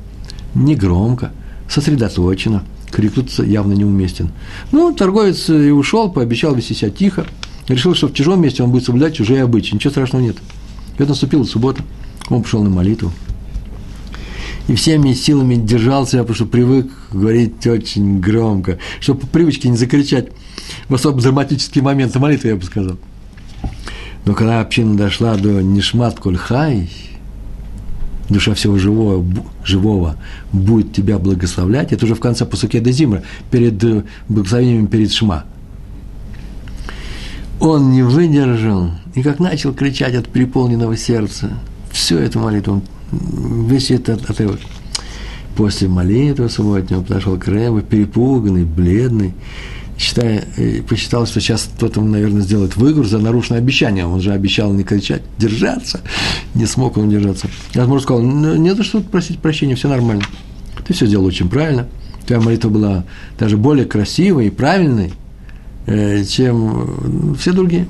негромко, сосредоточенно. Крикнуться явно неуместен. Ну, торговец и ушел, пообещал вести себя тихо. Решил, что в чужом месте он будет соблюдать чужие обычаи. Ничего страшного нет. И вот наступила суббота. Он пошел на молитву. И всеми силами держался, потому что привык говорить очень громко, чтобы по привычке не закричать в особо драматические моменты молитвы, я бы сказал. Но когда община дошла до Нишмат Кульхай, душа всего живого, живого будет тебя благословлять, это уже в конце Пасуке Дезимра, перед э, благословением перед Шма. Он не выдержал и как начал кричать от переполненного сердца. Все это молитва, весь этот отрывок. После молитвы субботнего подошел к Рэбу, перепуганный, бледный, считая, посчитал, что сейчас кто-то, наверное, сделает выгруз за нарушенное обещание. Он же обещал не кричать, держаться. Не смог он держаться. Я ему сказал, ну, не за что просить прощения, все нормально. Ты все сделал очень правильно. Твоя молитва была даже более красивой и правильной, э, чем все другие.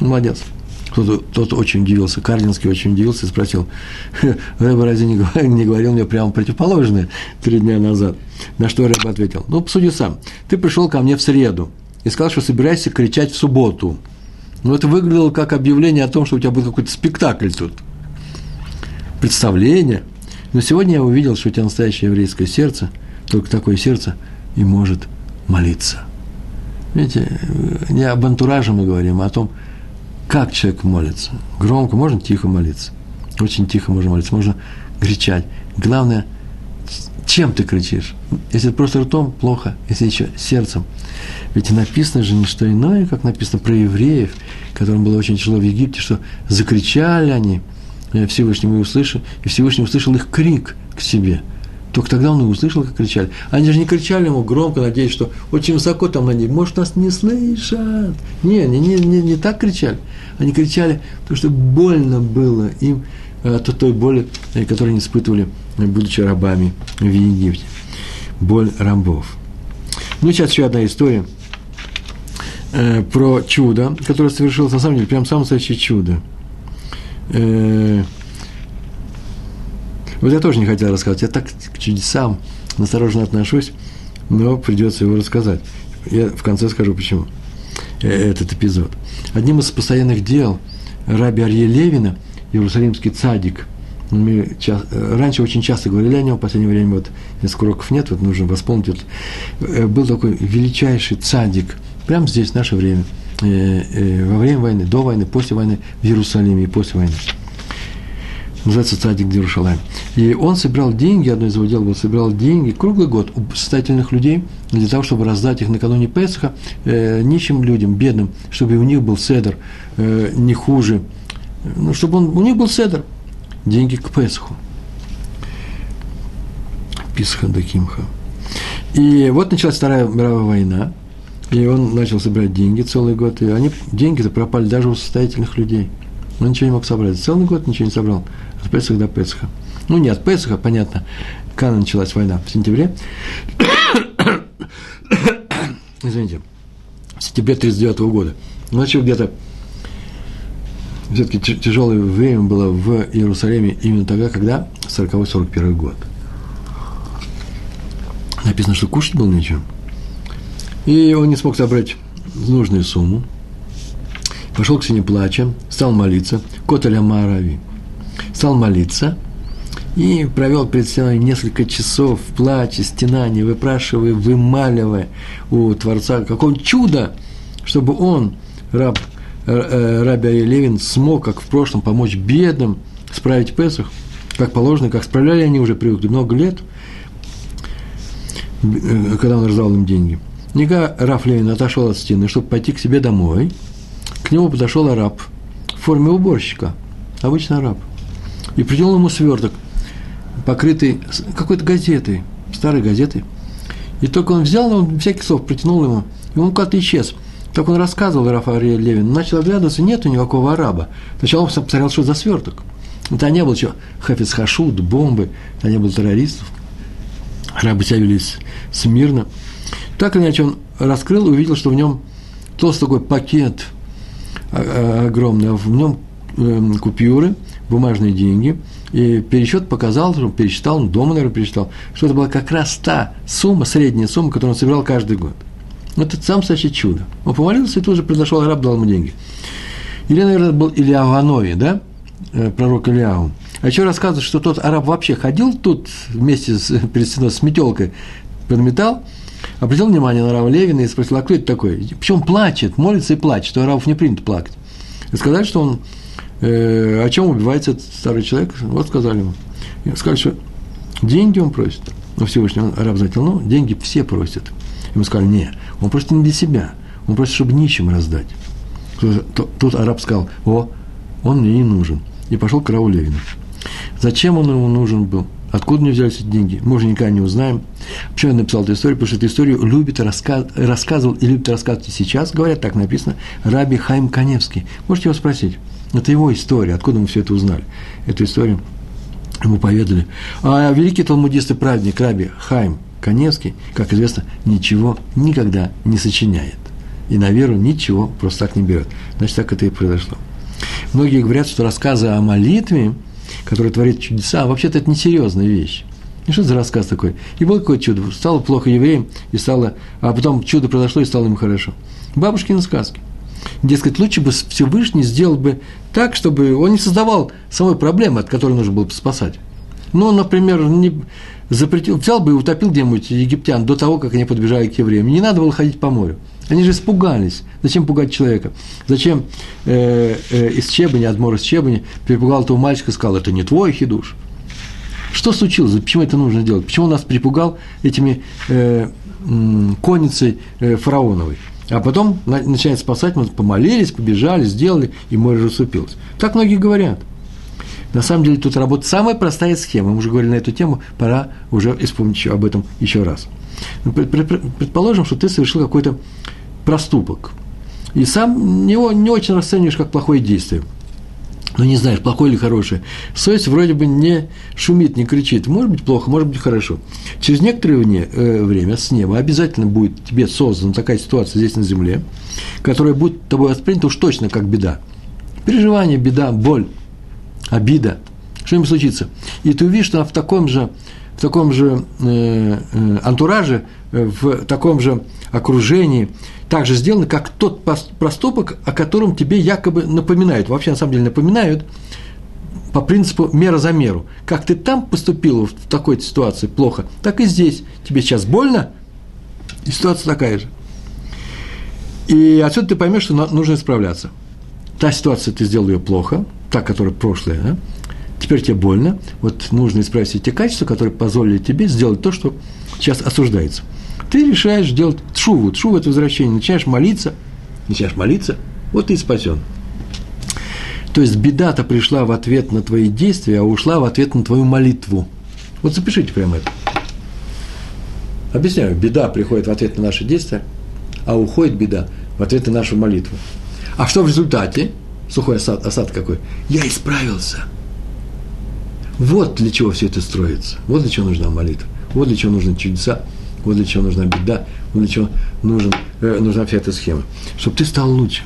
Молодец. Кто-то, кто-то очень удивился, Карлинский очень удивился и спросил, Рэба разве не, не говорил мне прямо противоположное три дня назад? На что Рэба ответил, ну, посуди сам, ты пришел ко мне в среду и сказал, что собираешься кричать в субботу. Ну, это выглядело как объявление о том, что у тебя будет какой-то спектакль тут. Представление. Но сегодня я увидел, что у тебя настоящее еврейское сердце, только такое сердце и может молиться. Видите, не об антураже мы говорим, а о том, как человек молится? Громко, можно тихо молиться. Очень тихо можно молиться, можно кричать. Главное, чем ты кричишь? Если просто ртом, плохо. Если еще сердцем. Ведь написано же не что иное, как написано про евреев, которым было очень тяжело в Египте, что закричали они, Всевышнему и услышал, и Всевышний услышал их крик к себе – только тогда он и услышал, как кричали. Они же не кричали ему громко, надеясь, что очень высоко там на небе, может, нас не слышат. Не, не, не, не, не так кричали. Они кричали, потому что больно было им от той боли, э, которую они испытывали, э, будучи рабами в Египте. Боль рабов. Ну, сейчас еще одна история э, про чудо, которое совершилось, на самом деле, прям самое настоящее чудо. Э, вот я тоже не хотел рассказывать. Я так к чудесам настороженно отношусь, но придется его рассказать. Я в конце скажу, почему э, этот эпизод. Одним из постоянных дел раби Арье Левина, иерусалимский цадик, мы часто, э, раньше очень часто говорили о нем, в последнее время вот несколько уроков нет, вот нужно восполнить. Вот, э, был такой величайший цадик, прямо здесь, в наше время, во время войны, до войны, после войны, в Иерусалиме и после войны называется «Цадик Дерушалайм». И он собирал деньги, одно из его дел было, собирал деньги круглый год у состоятельных людей для того, чтобы раздать их накануне Песха э, нищим людям, бедным, чтобы у них был седр э, не хуже, ну, чтобы он, у них был седр, деньги к Песху. Писха Дакимха. И вот началась Вторая мировая война, и он начал собирать деньги целый год, и они, деньги-то пропали даже у состоятельных людей – Он ничего не мог собрать. Целый год ничего не собрал. От Песаха до Песаха. Ну, не от Песаха, понятно. Когда началась война? В сентябре. Извините. В сентябре 1939 года. Значит, где-то все-таки тяжелое время было в Иерусалиме именно тогда, когда 40-41 год. Написано, что кушать было нечего. И он не смог собрать нужную сумму. Пошел к сыне плача, стал молиться. Котеля Марави. Стал молиться и провел перед стеной несколько часов в плаче, стенании, выпрашивая, вымаливая у Творца какое чудо, чтобы он, раб, э, э, Раби Левин, смог, как в прошлом, помочь бедным справить Песах, как положено, как справляли они уже привыкли много лет, э, когда он раздал им деньги – Ника Раф Левин отошел от стены, чтобы пойти к себе домой. К нему подошел араб в форме уборщика, обычный араб, и протянул ему сверток, покрытый какой-то газетой, старой газетой. И только он взял, он всякий слов протянул ему, и он куда-то исчез. Так он рассказывал, Раф Ариэль Левин, начал оглядываться, нету никакого араба. Сначала он посмотрел, что за сверток. Это не было что, хафиз хашуд, бомбы, это не было террористов. Арабы себя вели смирно. Так иначе, он раскрыл и увидел, что в нем толстый такой пакет а, а, огромный, а в нем эм, купюры, бумажные деньги, и пересчет показал, он пересчитал, он дома, наверное, пересчитал, что это была как раз та сумма, средняя сумма, которую он собирал каждый год. Это сам настоящее чудо. Он помолился, и тут же произошел араб, дал ему деньги. Или, наверное, был Илья да, э, пророк Ильяу. А еще рассказывают, что тот араб вообще ходил тут вместе с, перед стеной с метелкой, подметал, обратил внимание на Рава Левина и спросил, а кто это такой? Причем плачет, молится и плачет, что Равов не принято плакать. И сказали, что он, э, о чем убивается этот старый человек? Вот сказали ему. Сказали, что деньги он просит. Ну, Всевышний, он, раб заметил, ну, деньги все просят. Ему сказали, не, он просит не для себя, он просит, чтобы нищим раздать. Тут, араб сказал, о, он мне не нужен. И пошел к Раву Левину. Зачем он ему нужен был? Откуда мне взялись эти деньги? Мы уже никогда не узнаем. Почему я написал эту историю? Потому что эту историю любит рассказ, рассказывал и любит рассказывать сейчас, говорят, так написано, Раби Хайм Каневский. Можете его спросить. Это его история. Откуда мы все это узнали? Эту историю ему поведали. А великий талмудист и праведник Раби Хайм Каневский, как известно, ничего никогда не сочиняет. И на веру ничего просто так не берет. Значит, так это и произошло. Многие говорят, что рассказы о молитве – который творит чудеса, вообще-то это несерьезная вещь. И что за рассказ такой? И было какое-то чудо. Стало плохо евреям, и стало, а потом чудо произошло, и стало им хорошо. Бабушкины сказки. Дескать, лучше бы Всевышний сделал бы так, чтобы он не создавал самой проблемы, от которой нужно было бы спасать. Ну, например, не запретил, взял бы и утопил где-нибудь египтян до того, как они подбежали к евреям. Не надо было ходить по морю. Они же испугались. Зачем пугать человека? Зачем э, э, из Чебани, Адмор из Чебани, перепугал этого мальчика и сказал, это не твой хидуш. Что случилось? Почему это нужно делать? Почему нас припугал этими э, конницей э, фараоновой? А потом начинает спасать, мы помолились, побежали, сделали, и море расступилось. Так многие говорят. На самом деле тут работает самая простая схема. Мы уже говорили на эту тему, пора уже вспомнить об этом еще раз. Ну, предположим, что ты совершил какой-то проступок, и сам его не очень расцениваешь как плохое действие. Ну, не знаешь, плохое или хорошее. Совесть вроде бы не шумит, не кричит. Может быть плохо, может быть хорошо. Через некоторое э, время с неба обязательно будет тебе создана такая ситуация здесь на земле, которая будет тобой воспринята уж точно как беда. Переживание, беда, боль, обида, что-нибудь случится. И ты увидишь, что в таком же таком же э, э, антураже, э, в таком же окружении, так же сделаны, как тот проступок, о котором тебе якобы напоминают. Вообще, на самом деле, напоминают по принципу мера за меру. Как ты там поступил в такой ситуации плохо, так и здесь. Тебе сейчас больно, и ситуация такая же. И отсюда ты поймешь, что нужно исправляться. Та ситуация, ты сделал ее плохо, та, которая прошлая, да? Теперь тебе больно, вот нужно исправить эти качества, которые позволили тебе сделать то, что сейчас осуждается. Ты решаешь делать тшуву, тшуву – это возвращение, начинаешь молиться, начинаешь молиться, вот ты и спасен. То есть беда-то пришла в ответ на твои действия, а ушла в ответ на твою молитву. Вот запишите прямо это. Объясняю, беда приходит в ответ на наши действия, а уходит беда в ответ на нашу молитву. А что в результате? сухой осад, осад какой. Я исправился. Вот для чего все это строится. Вот для чего нужна молитва. Вот для чего нужны чудеса. Вот для чего нужна беда. Вот для чего нужен, э, нужна вся эта схема. Чтобы ты стал лучше.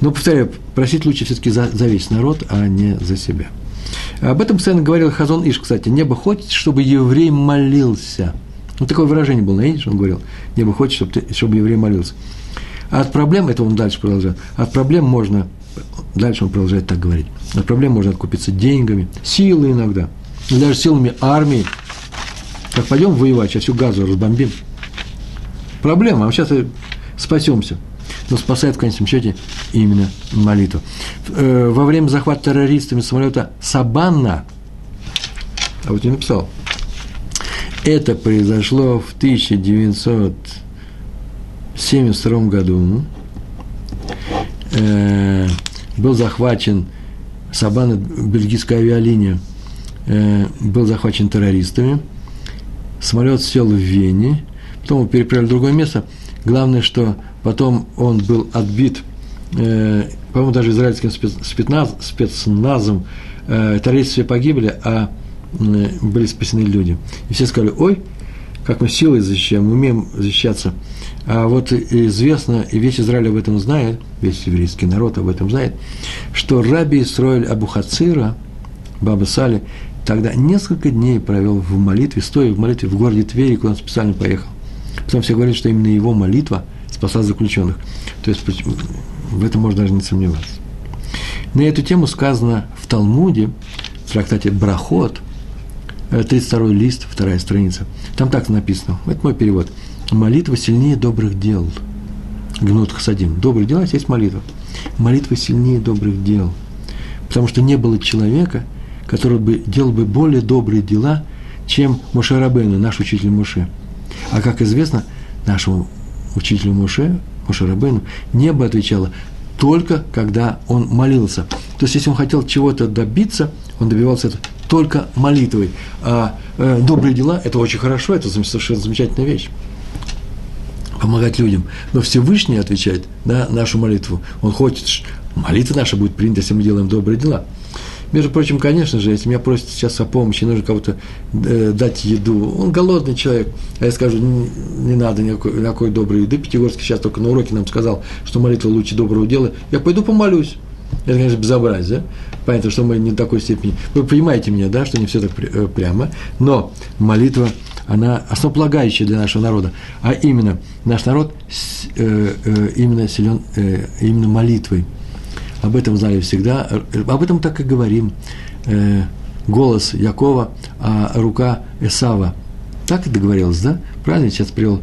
Но, повторяю, просить лучше все-таки за, за весь народ, а не за себя. Об этом постоянно говорил Хазон Иш, кстати. Небо хочет, чтобы еврей молился. Ну, такое выражение было на идиш, он говорил. Небо хочет, чтобы, ты, чтобы еврей молился. А от проблем, это он дальше продолжает, от проблем можно, дальше он продолжает так говорить, от проблем можно откупиться деньгами, силой иногда, даже силами армии. Как пойдем воевать, сейчас всю газу разбомбим. Проблема, а сейчас спасемся. Но спасает в конечном счете именно молитва. Э, во время захвата террористами самолета Сабанна, а вот я написал, это произошло в 1972 году. Э, был захвачен Сабана, бельгийская авиалиния, э, был захвачен террористами. Самолет сел в Вене, потом его переправили в другое место. Главное, что потом он был отбит, э, по-моему, даже израильским спецназ, спецназом. Э, террористы все погибли, а были спасены люди. И все сказали, ой, как мы силой защищаем, умеем защищаться. А вот известно, и весь Израиль об этом знает, весь еврейский народ об этом знает, что раби Исроэль Абухацира, Баба Сали, тогда несколько дней провел в молитве, стоя в молитве в городе Твери, куда он специально поехал. Потом все говорят, что именно его молитва спасла заключенных. То есть в этом можно даже не сомневаться. На эту тему сказано в Талмуде, в трактате Брахот, 32 э, лист, вторая страница. Там так написано, это мой перевод. Молитва сильнее добрых дел. Гнут Хасадим. Добрые дела есть молитва. Молитва сильнее добрых дел. Потому что не было человека, который бы делал бы более добрые дела, чем Мушарабену, наш учитель Муше. А как известно, нашему учителю Муше, Мушарабену, небо отвечало только когда он молился. То есть, если он хотел чего-то добиться, он добивался этого только молитвой. А э, добрые дела – это очень хорошо, это совершенно замечательная вещь. Помогать людям. Но Всевышний отвечает на нашу молитву. Он хочет, молитва наша будет принята, если мы делаем добрые дела. Между прочим, конечно же, если меня просят сейчас о помощи, нужно кого-то э, дать еду, он голодный человек, а я скажу, не, не надо никакой, никакой доброй еды, Пятигорский сейчас только на уроке нам сказал, что молитва лучше доброго дела, я пойду помолюсь. Это, конечно, безобразие. Понятно, что мы не до такой степени. Вы понимаете меня, да, что не все так э, прямо. Но молитва, она основополагающая для нашего народа. А именно, наш народ э, э, именно силен именно молитвой. Об этом знали всегда. Об этом так и говорим. Голос Якова, а рука Эсава. Так и договорилось, да? Правильно, сейчас привел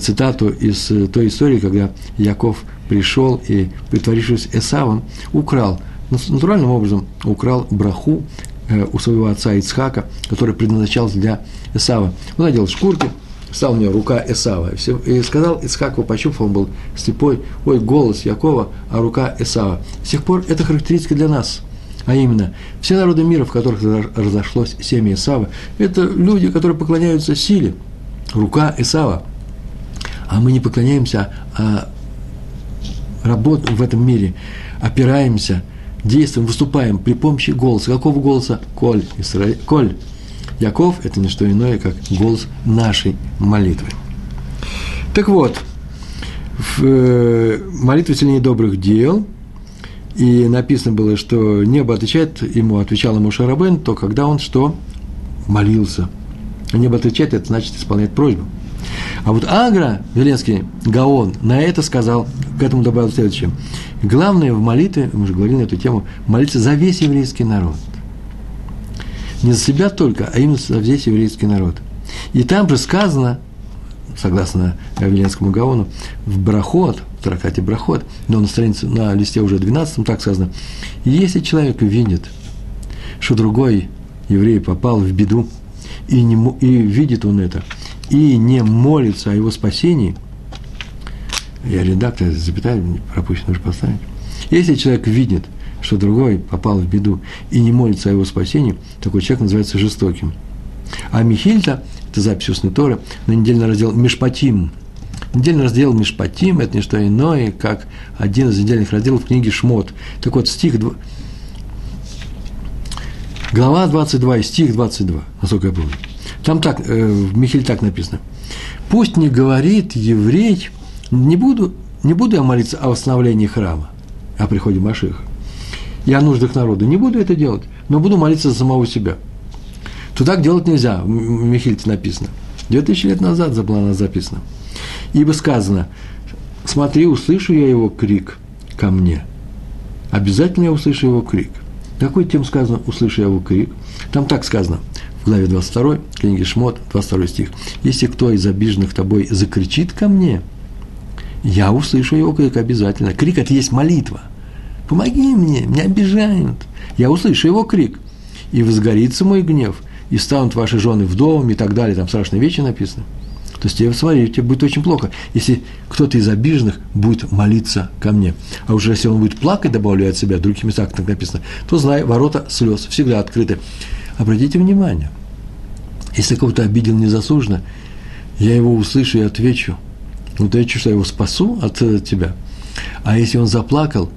цитату из той истории, когда Яков – пришел и, притворившись Эсавом, украл, натуральным образом украл браху э, у своего отца Ицхака, который предназначался для Эсава. Он надел шкурки, стал у него рука Эсава. И сказал Ицхаку, пощупал, он был слепой, ой, голос Якова, а рука Эсава. С тех пор это характеристика для нас. А именно, все народы мира, в которых разошлось семя Исава, это люди, которые поклоняются силе. Рука Исава. А мы не поклоняемся, а работаем в этом мире, опираемся, действуем, выступаем при помощи голоса. Какого голоса? Коль, Исра... Коль. Яков – это не что иное, как голос нашей молитвы. Так вот, в э, молитве сильнее добрых дел, и написано было, что небо отвечает, ему отвечал ему Шарабен, то когда он что? Молился. Небо отвечает, это значит исполняет просьбу. А вот Агра, Веленский Гаон, на это сказал, к этому добавил следующее. Главное в молитве, мы уже говорили на эту тему, молиться за весь еврейский народ. Не за себя только, а именно за весь еврейский народ. И там же сказано, согласно Веленскому Гаону, в Брахот, в трактате Брахот, но на странице, на листе уже 12 так сказано, если человек видит, что другой еврей попал в беду, и, не, и видит он это, и не молится о его спасении, я редактор, запятая пропущено нужно поставить. Если человек видит, что другой попал в беду и не молится о его спасении, такой человек называется жестоким. А Михильта, это запись устной Торы, на недельный раздел Мишпатим, Недельный раздел Мишпатим – это не что иное, как один из недельных разделов книги Шмот. Так вот, стих, глава 22 и стих 22, насколько я помню. Там так, э, в Михеле так написано. «Пусть не говорит еврей, не буду, не буду я молиться о восстановлении храма, о приходе Машиха, и о нуждах народа. Не буду это делать, но буду молиться за самого себя. Так делать нельзя, в Михильте написано. Две тысячи лет назад за плана записано. Ибо сказано, смотри, услышу я его крик ко мне. Обязательно я услышу его крик. Какой тем сказано, услышу я его крик? Там так сказано, главе 22, книги Шмот, 22 стих. Если кто из обиженных тобой закричит ко мне, я услышу его крик обязательно. Крик – это есть молитва. Помоги мне, меня обижают. Я услышу его крик. И возгорится мой гнев, и станут ваши жены вдовами и так далее. Там страшные вещи написаны. То есть тебе, смотри, тебе будет очень плохо, если кто-то из обиженных будет молиться ко мне. А уже если он будет плакать, добавляя от себя, в других местах так написано, то знай, ворота слез всегда открыты. Обратите внимание, если кого-то обидел незаслуженно, я его услышу и отвечу. Ну, я что, я его спасу от тебя. А если он заплакал,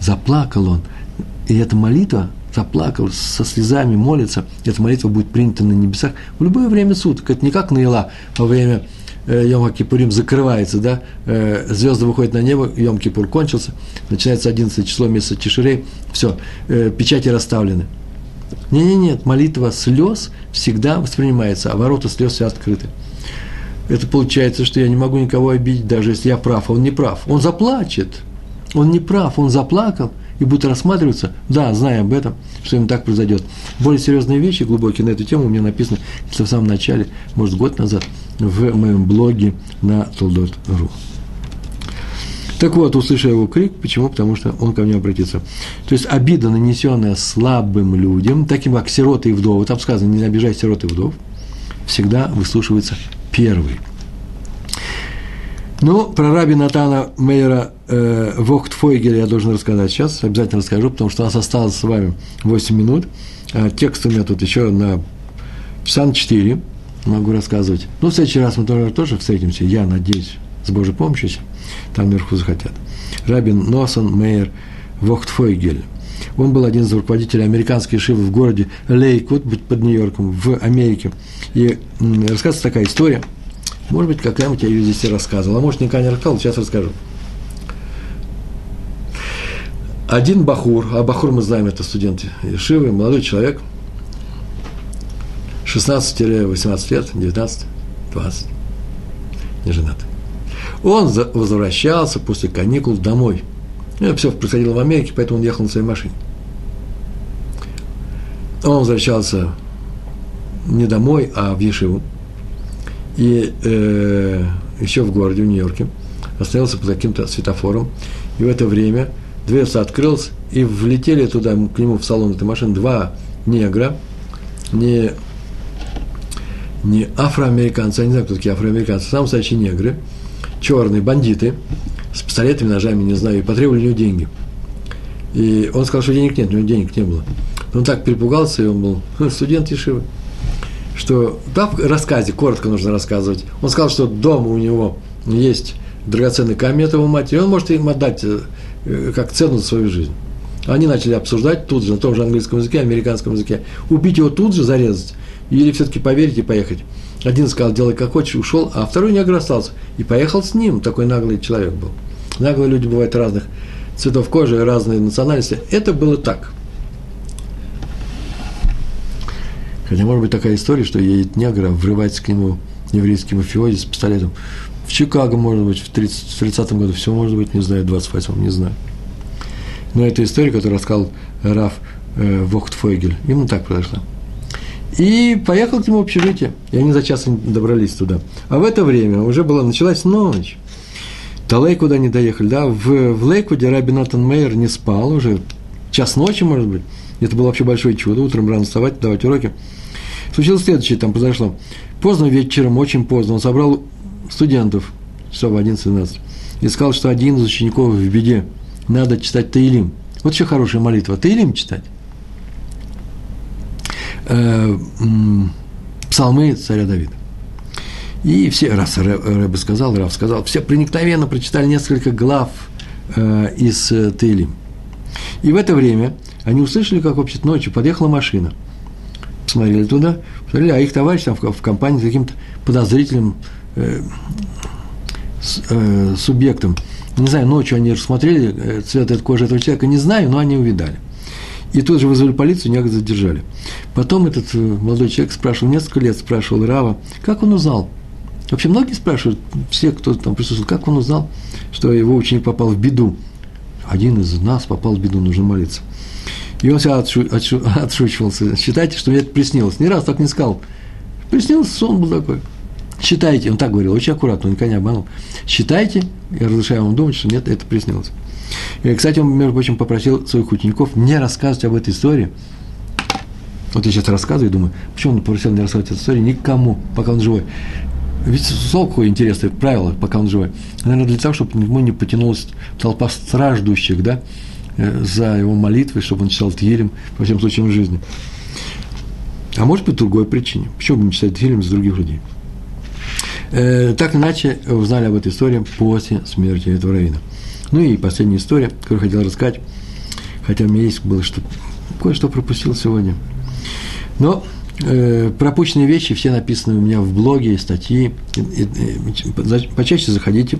заплакал он, и эта молитва, заплакал, со слезами молится, эта молитва будет принята на небесах в любое время суток. Это не как Наила во время э, Йом Кипурим закрывается, да, э, звезды выходят на небо, Йом Кипур кончился, начинается 11 число месяца Чеширей, все, э, печати расставлены. Не, не, нет, молитва слез всегда воспринимается, а ворота слез все открыты. Это получается, что я не могу никого обидеть, даже если я прав, а он не прав. Он заплачет. Он не прав, он заплакал и будет рассматриваться, да, зная об этом, что ему так произойдет. Более серьезные вещи, глубокие на эту тему у меня написано, в самом начале, может, год назад, в моем блоге на Толдот.ру. Так вот, услышал его крик, почему? Потому что он ко мне обратится. То есть обида, нанесенная слабым людям, таким как сироты и вдовы, там сказано, не обижай сирот и вдов, всегда выслушивается первый. Ну, про раби Натана Мейера э, Вохтфойгеля я должен рассказать сейчас, обязательно расскажу, потому что у нас осталось с вами 8 минут. А текст у меня тут еще на часа на 4 могу рассказывать. Ну, в следующий раз мы тоже, тоже встретимся, я надеюсь, с Божьей помощью, там наверху захотят. Рабин Носон Мейер Вохтфойгель. Он был один из руководителей американской шивы в городе Лейквуд под Нью-Йорком в Америке. И рассказывается такая история – может быть, когда-нибудь я ее здесь и рассказывал, а может, никогда не рассказывал, сейчас расскажу. Один Бахур, а Бахур мы знаем, это студент Ешивы, молодой человек, 16-18 лет, 19, 20, не женат. Он возвращался после каникул домой. Это все происходило в Америке, поэтому он ехал на своей машине. Он возвращался не домой, а в Ешиву и э, еще в городе, в Нью-Йорке, остановился под каким-то светофором, и в это время дверца открылась, и влетели туда, к нему в салон этой машины, два негра, не, не афроамериканцы, я не знаю, кто такие афроамериканцы, самые настоящие негры, черные бандиты, с пистолетами, ножами, не знаю, и потребовали у него деньги. И он сказал, что денег нет, у него денег не было. Но он так перепугался, и он был студент Ешивы что да, в рассказе, коротко нужно рассказывать, он сказал, что дома у него есть драгоценный камень его матери, он может им отдать э, как цену за свою жизнь. Они начали обсуждать тут же, на том же английском языке, американском языке, убить его тут же, зарезать, или все-таки поверить и поехать. Один сказал, делай как хочешь, ушел, а второй негр остался. И поехал с ним, такой наглый человек был. Наглые люди бывают разных цветов кожи, разные национальности. Это было так. Хотя может быть такая история, что едет негр, врывается к нему еврейский мафиози с пистолетом. В Чикаго, может быть, в 30, 30-м году, все может быть, не знаю, в 28-м, не знаю. Но это история, которую рассказал Раф э, Вохтфойгель. Ему так произошло. И поехал к нему в общежитие. И они за час добрались туда. А в это время уже была, началась ночь. До Лейкуда не доехали, да. В, в Лейкуде Раби Натан Мейер не спал уже. Час ночи, может быть. Это было вообще большое чудо. Утром рано вставать, давать уроки. Случилось следующее, там произошло. Поздно вечером, очень поздно, он собрал студентов, часов в 11-12, и сказал, что один из учеников в беде, надо читать Таилим. Вот еще хорошая молитва. Таилим читать. Э, псалмы царя Давида. И все, раз Рэбе сказал, Раф сказал, все проникновенно прочитали несколько глав э, из э, Тейли. И в это время они услышали, как вообще ночью подъехала машина. Посмотрели туда, посмотрели, а их товарищ там в, в компании с каким-то подозрительным э, с, э, субъектом. Не знаю, ночью они рассмотрели э, цвет этой кожи этого человека, не знаю, но они увидали. И тут же вызвали полицию, некого задержали. Потом этот э, молодой человек спрашивал, несколько лет спрашивал Рава, как он узнал, Вообще многие спрашивают, все, кто там присутствовал, как он узнал, что его ученик попал в беду. Один из нас попал в беду, нужно молиться. И он себя отшу, отшу, отшучивался. Считайте, что мне это приснилось. Ни раз так не сказал. Приснился, сон был такой. Считайте, он так говорил, очень аккуратно, он никогда не обманул. Считайте, я разрешаю вам думать, что нет, это приснилось. И, кстати, он, между прочим, попросил своих учеников не рассказывать об этой истории. Вот я сейчас рассказываю и думаю, почему он попросил не рассказывать эту историю никому, пока он живой. Ведь слово какое интересное правило, пока он живой. Наверное, для того, чтобы ему не потянулась толпа страждущих, да, э, за его молитвой, чтобы он читал Тилем, по всем случаям жизни. А может быть, другой причине. Почему бы не читать Тилем за других людей? Э, так иначе узнали об этой истории после смерти этого равина. Ну и последняя история, которую хотел рассказать, хотя у меня есть было что кое-что пропустил сегодня. Но Э, пропущенные вещи все написаны у меня в блоге, статьи. Почаще заходите,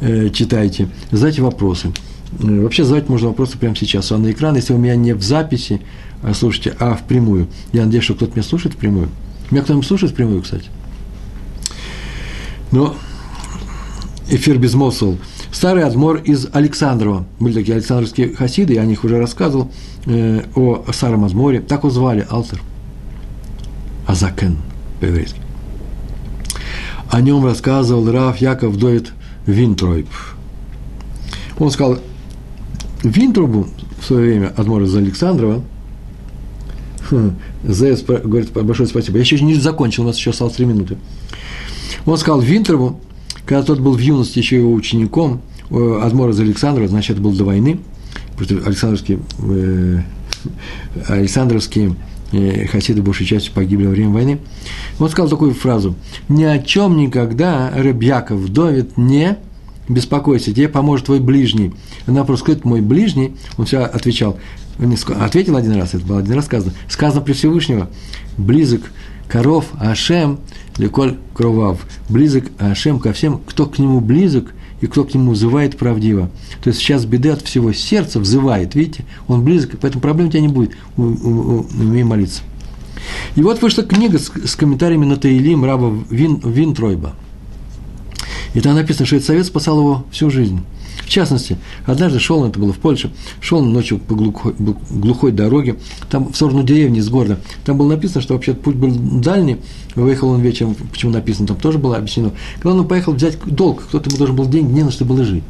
э, читайте, задайте вопросы. Э, вообще задать можно вопросы прямо сейчас. А на экран, если у меня не в записи, а, слушайте, а в прямую. Я надеюсь, что кто-то меня слушает прямую. Меня кто-нибудь слушает прямую, кстати. Но эфир безмолвствовал. Старый Адмор из Александрова. Были такие александровские хасиды, я о них уже рассказывал, э, о старом Адморе. Так его звали, Алтер. Азакен по-еврейски. О нем рассказывал Раф Яков Довид Винтройб. Он сказал, Винтрубу в свое время, Адмор из Александрова, хм, ЗС говорит, большое спасибо. Я еще не закончил, у нас еще осталось три минуты. Он сказал Винтрову, когда тот был в юности еще его учеником, Адмор из Александрова, значит, это был до войны, Александровские, э, Александровские хасиды большей частью погибли во время войны. Он сказал такую фразу. «Ни о чем никогда, Рыбьяков, Довид, не беспокойся, тебе поможет твой ближний». На вопрос, кто это мой ближний, он все отвечал. Он ответил один раз, это было один раз сказано. Сказано при Всевышнего, близок коров Ашем, леколь кровав. Близок Ашем ко всем, кто к нему близок – и кто к нему взывает правдиво. То есть сейчас беды от всего сердца взывает, видите, он близок, поэтому проблем у тебя не будет, умей молиться. И вот вышла книга с, с комментариями на Таилим раба Вин, Винтройба. И там написано, что этот совет спасал его всю жизнь. В частности, однажды шел, это было в Польше, шел ночью по глухой, глухой дороге, там в сторону деревни из города. Там было написано, что вообще путь был дальний, выехал он вечером, почему написано, там тоже было объяснено. Когда он поехал взять долг, кто-то ему должен был деньги, не на что было жить.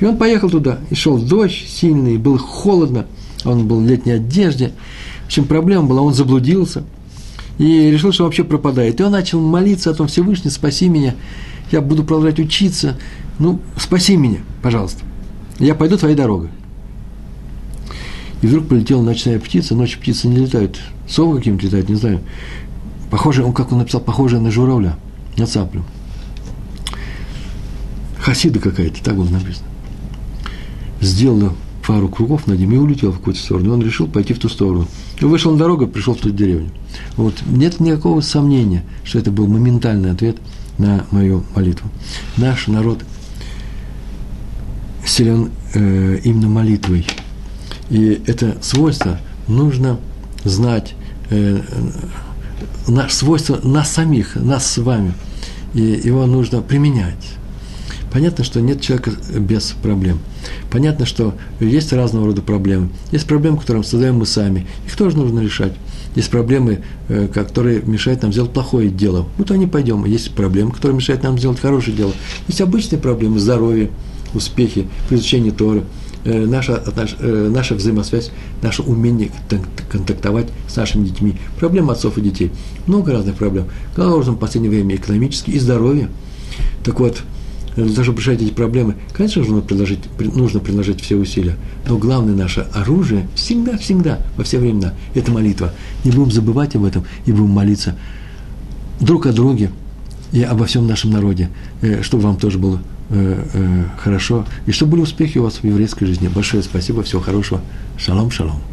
И он поехал туда, и шел дождь сильный, было холодно, он был в летней одежде. В общем, проблема была, он заблудился и решил, что вообще пропадает. И он начал молиться о том, Всевышний, спаси меня, я буду продолжать учиться, ну, спаси меня, пожалуйста. Я пойду твоей дорогой. И вдруг полетела ночная птица, ночью птицы не летают, совы каким-то летают, не знаю. Похоже, он, как он написал, похоже на журавля, на цаплю. Хасида какая-то, так было написано. Сделала пару кругов над ним и улетел в какую-то сторону. И он решил пойти в ту сторону. И вышел на дорогу, пришел в ту деревню. Вот. Нет никакого сомнения, что это был моментальный ответ на мою молитву. Наш народ силен э, именно молитвой. И это свойство нужно знать, э, наше свойство нас самих, нас с вами. И его нужно применять. Понятно, что нет человека без проблем. Понятно, что есть разного рода проблемы. Есть проблемы, которые создаем мы сами. Их тоже нужно решать. Есть проблемы, э, которые мешают нам сделать плохое дело. Вот они пойдем. Есть проблемы, которые мешают нам сделать хорошее дело. Есть обычные проблемы здоровья, успехи при изучении Торы, э, наша, наш, э, наша взаимосвязь, наше умение контактовать с нашими детьми, проблемы отцов и детей. Много разных проблем. Главным образом, в последнее время экономические и здоровье. Так вот, для того, чтобы решать эти проблемы, конечно, нужно приложить, нужно приложить все усилия. Но главное наше оружие всегда-всегда, во все времена, это молитва. Не будем забывать об этом и будем молиться друг о друге, и обо всем нашем народе, э, чтобы вам тоже было э, э, хорошо, и чтобы были успехи у вас в еврейской жизни. Большое спасибо, всего хорошего. Шалом, шалом.